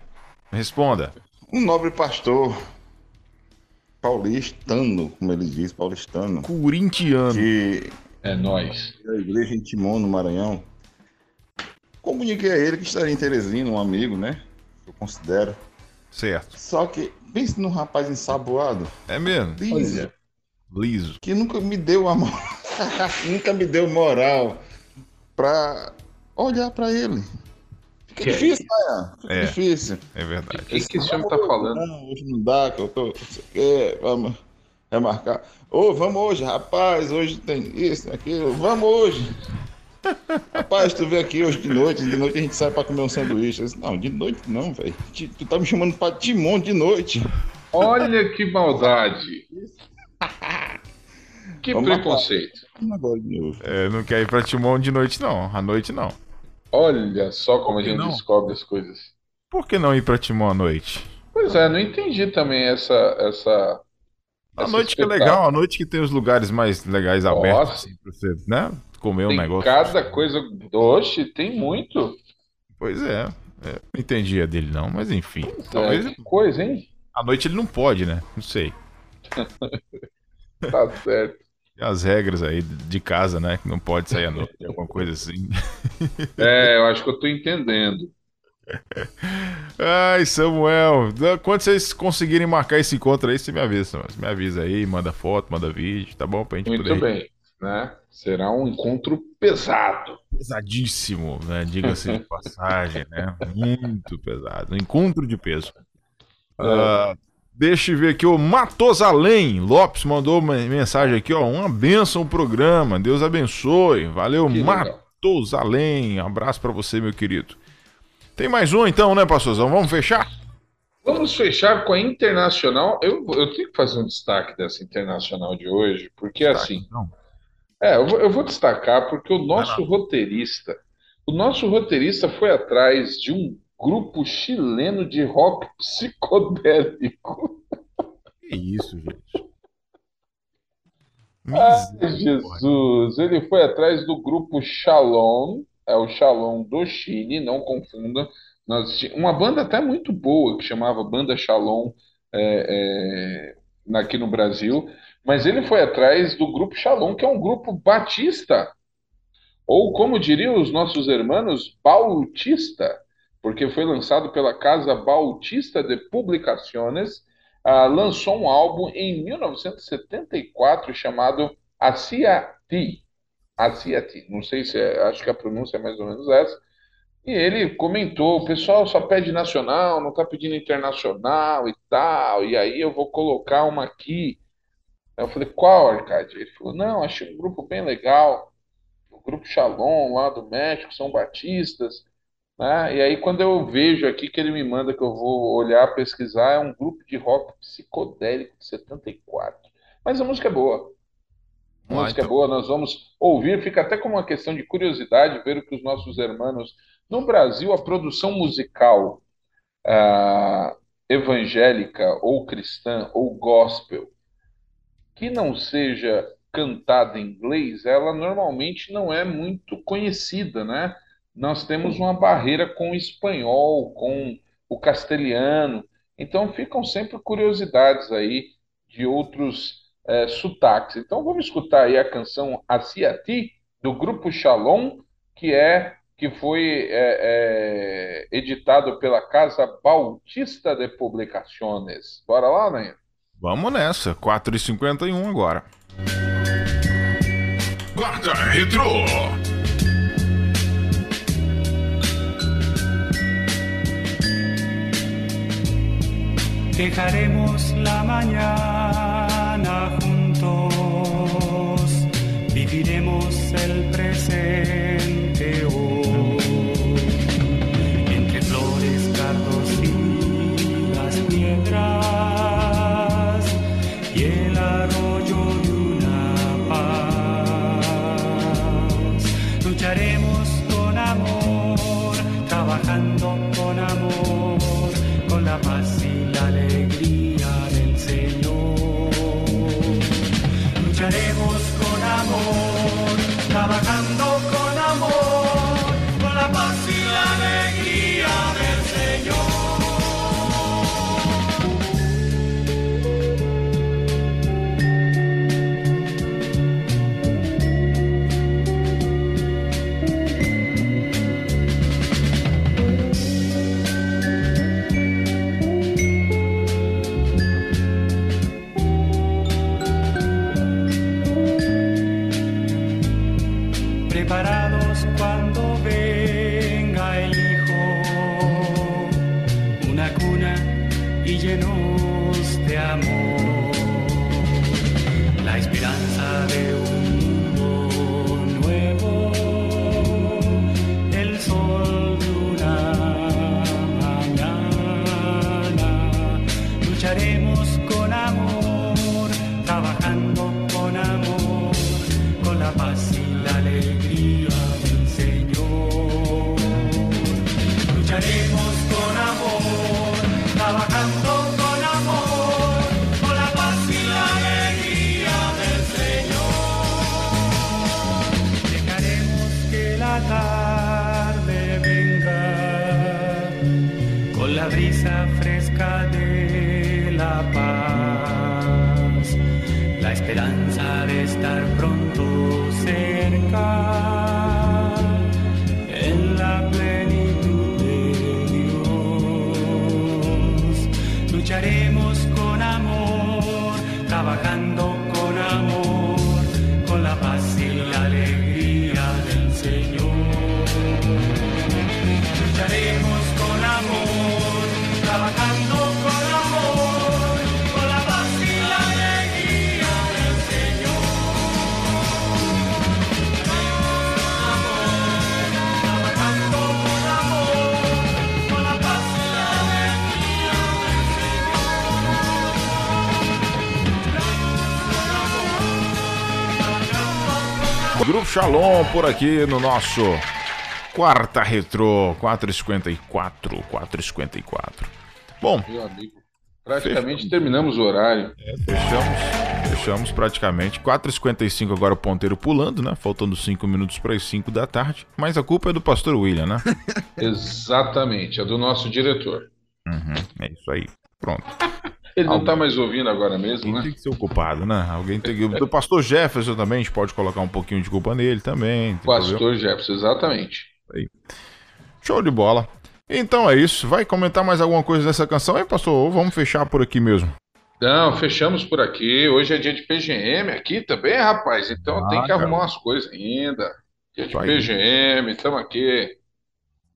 B: responda.
S: Um nobre pastor paulistano, como ele diz, paulistano.
B: Corintiano.
S: Que
C: é nós.
S: Da igreja em Timon, no Maranhão. Comuniquei a ele que estaria em Teresina, um amigo, né? Eu considero.
B: Certo.
S: Só que pense num rapaz ensaboado.
B: É mesmo?
S: Liso.
B: Liso.
S: Que nunca me deu a mão. nunca me deu moral pra olhar pra ele. Fica
C: Que-
S: difícil, né? Fica
B: É.
S: difícil.
B: É verdade.
C: O que, que esse homem tá falando?
S: Não, hoje não dá, que eu tô. não sei o quê, vamos remarcar. Ô, vamos hoje, rapaz, hoje tem isso, aquilo, vamos hoje. Rapaz, tu vem aqui hoje de noite, de noite a gente sai pra comer um sanduíche. Disse, não, de noite não, velho. Tu tá me chamando pra Timon de noite.
C: Olha que maldade. Que
S: Vamos
C: preconceito.
B: É, não quer ir pra Timon de noite, não. À noite, não.
C: Olha só como a gente
B: não?
C: descobre as coisas.
B: Por que não ir pra Timon à noite?
C: Pois é, não entendi também essa. essa essa
B: noite que é legal, à noite que tem os lugares mais legais abertos, assim, pra você, né? Comer um
C: Tem
B: negócio.
C: cada coisa. Oxe, tem muito.
B: Pois é. é, Não entendi a dele, não, mas enfim. Talvez
C: É, que coisa, hein?
B: à noite ele não pode, né? Não sei.
C: Tá certo.
B: As regras aí de casa, né? Que não pode sair à noite, alguma coisa assim.
C: É, eu acho que eu tô entendendo.
B: Ai, Samuel, quando vocês conseguirem marcar esse encontro aí, você me avisa, Samuel. Você me avisa aí, manda foto, manda vídeo, tá bom? Pra gente
C: Muito
B: poder.
C: bem, né? Será um encontro pesado.
B: Pesadíssimo, né? Diga-se de passagem, né? Muito pesado. Um encontro de peso. Ah, deixa eu ver aqui, o Matosalém Lopes mandou uma mensagem aqui, ó. Uma benção o programa, Deus abençoe. Valeu,
C: Que legal.
B: Matosalém. Abraço pra você, meu querido. Tem mais um então, né, pastorzão? Vamos fechar?
C: Vamos fechar com a internacional. Eu, eu tenho que fazer um destaque dessa internacional de hoje, porque assim.
B: então.
C: É, eu vou, eu vou destacar porque o nosso roteirista, o nosso roteirista foi atrás de um grupo chileno de rock psicodélico.
B: Que isso, gente.
C: Ai, Jesus! Ele foi atrás do grupo Shalom, é o Shalom do Chile, não confunda. Nós uma banda até muito boa que chamava Banda Shalom é, é, aqui no Brasil, mas ele foi atrás do grupo Shalom, que é um grupo batista, ou como diriam os nossos irmãos, bautista, porque foi lançado pela Casa Bautista de Publicaciones, ah, lançou um álbum em 1974 chamado Asiati. Asiati, não sei se é, acho que a pronúncia é mais ou menos essa. E ele comentou: o pessoal só pede nacional, não está pedindo internacional e tal, e aí eu vou colocar uma aqui. Eu falei: qual, Arcade? Ele falou: não, achei um grupo bem legal, o grupo Shalom lá do México, são batistas. Né? E aí, quando eu vejo aqui que ele me manda que eu vou olhar, pesquisar, é um grupo de rock psicodélico de 74. Mas a música é boa. A
B: Ah,
C: música é
B: então.
C: boa, nós vamos ouvir. Fica até como uma questão de curiosidade ver o que os nossos irmãos. No Brasil, a produção musical ah, evangélica ou cristã ou gospel que não seja cantada em inglês, ela normalmente não é muito conhecida, né? Nós temos uma barreira com o espanhol, com o castelhano, então ficam sempre curiosidades aí de outros eh, sotaques. Então vamos escutar aí a canção Asiati, do grupo Shalom, que é que foi eh, eh, editado pela Casa Bautista de Publicaciones. Bora lá, né?
B: Vamos nessa, 4h51 agora.
I: Quarta Retrô.
T: Dejaremos la mañana juntos, viviremos el presente
B: Shalom por aqui no nosso quarta retrô 454, 454. Bom,
C: Meu amigo, praticamente terminamos o horário.
B: É, fechamos, fechamos praticamente 4h55 agora o ponteiro pulando, né? Faltando 5 minutos para as 5 da tarde. Mas a culpa é do pastor William, né?
C: Exatamente, é do nosso diretor.
B: Uhum, é isso aí. Pronto.
C: Ele não
B: Alguém-
C: tá mais ouvindo agora mesmo, né?
B: Tem que ser ocupado, né? Alguém tem que. Do pastor Jefferson também, a gente pode colocar um pouquinho de culpa nele também.
C: Pastor Jefferson, exatamente.
B: Aí. Show de bola. Então é isso. Vai comentar mais alguma coisa dessa canção aí, pastor? Ou vamos fechar por aqui mesmo?
C: Não, fechamos por aqui. Hoje é dia de PGM aqui também, rapaz. Então
B: Ah,
C: tem que
B: cara.
C: arrumar umas coisas ainda. Dia de
B: aí.
C: PGM, estamos aqui.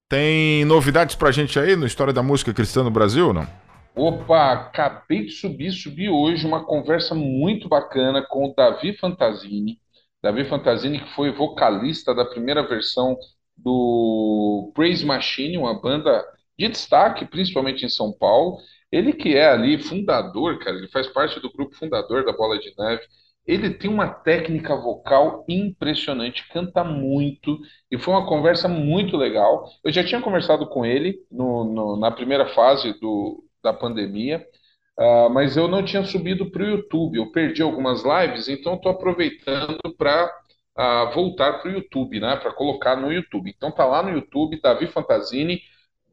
B: Tem novidades pra gente aí no História da Música Cristã no Brasil, não?
C: Opa, acabei de subir, subi hoje uma conversa muito bacana com o Davi Fantasini. Davi Fantasini, que foi vocalista da primeira versão do Praise Machine, uma banda de destaque, principalmente em São Paulo. Ele que é ali fundador, cara, ele faz parte do grupo fundador da Bola de Neve. Ele tem uma técnica vocal impressionante, canta muito, e foi uma conversa muito legal. Eu já tinha conversado com ele no- no- na primeira fase do, da pandemia, ah, mas eu não tinha subido para o YouTube. Eu perdi algumas lives, então estou aproveitando para voltar para o YouTube, né? Para colocar no YouTube. Então tá lá no YouTube, Davi Fantasini.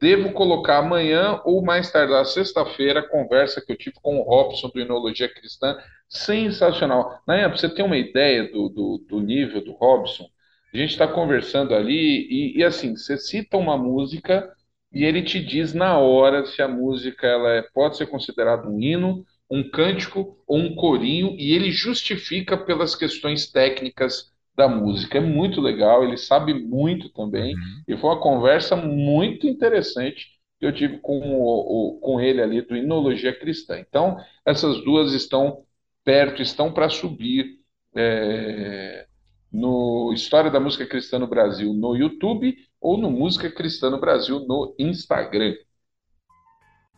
C: Devo colocar amanhã ou mais tardar sexta-feira a conversa que eu tive com o Robson do Inologia Cristã. Sensacional. Nayan, para você ter uma ideia do, do, do nível do Robson, a gente está conversando ali e, e, assim, você cita uma música e ele te diz na hora se a música ela é- pode ser considerada um hino, um cântico ou um corinho e ele justifica pelas questões técnicas da música. É muito legal, ele sabe muito também e foi uma conversa muito interessante que eu tive com, o, o- com ele ali do Inologia Cristã. Então, essas duas estão perto, estão para subir é, no História da Música Cristã no Brasil no YouTube ou no Música Cristã no Brasil no Instagram.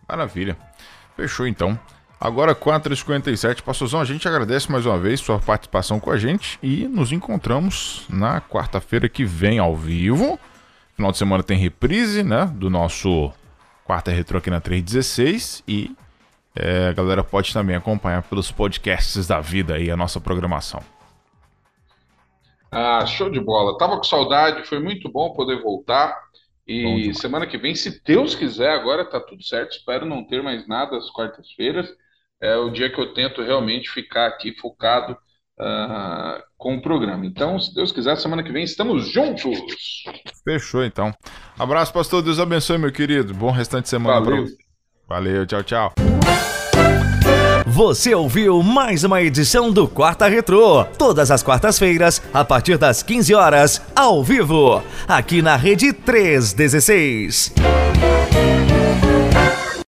B: Maravilha. Fechou então. Agora 4h57. Pastorzão, a gente agradece mais uma vez sua participação com a gente e nos encontramos na quarta-feira que vem ao vivo. Final de semana tem reprise, né? Do nosso quarta retrô aqui na 316 e é, a galera pode também acompanhar pelos podcasts da vida aí a nossa programação.
C: Ah, show de bola. Tava com saudade, foi muito bom poder voltar. E semana que vem, se Deus quiser, agora tá tudo certo. Espero não ter mais nada às quartas-feiras. É o dia que eu tento realmente ficar aqui focado ah, com o programa. Então, se Deus quiser, semana que vem estamos juntos.
B: Fechou então. Abraço, pastor. Deus abençoe, meu querido. Bom restante de semana pra
C: Valeu.
B: você. Valeu, tchau, tchau.
A: Você ouviu mais uma edição do Quarta Retrô, todas as quartas-feiras, a partir das 15 horas, ao vivo, aqui na Rede 316.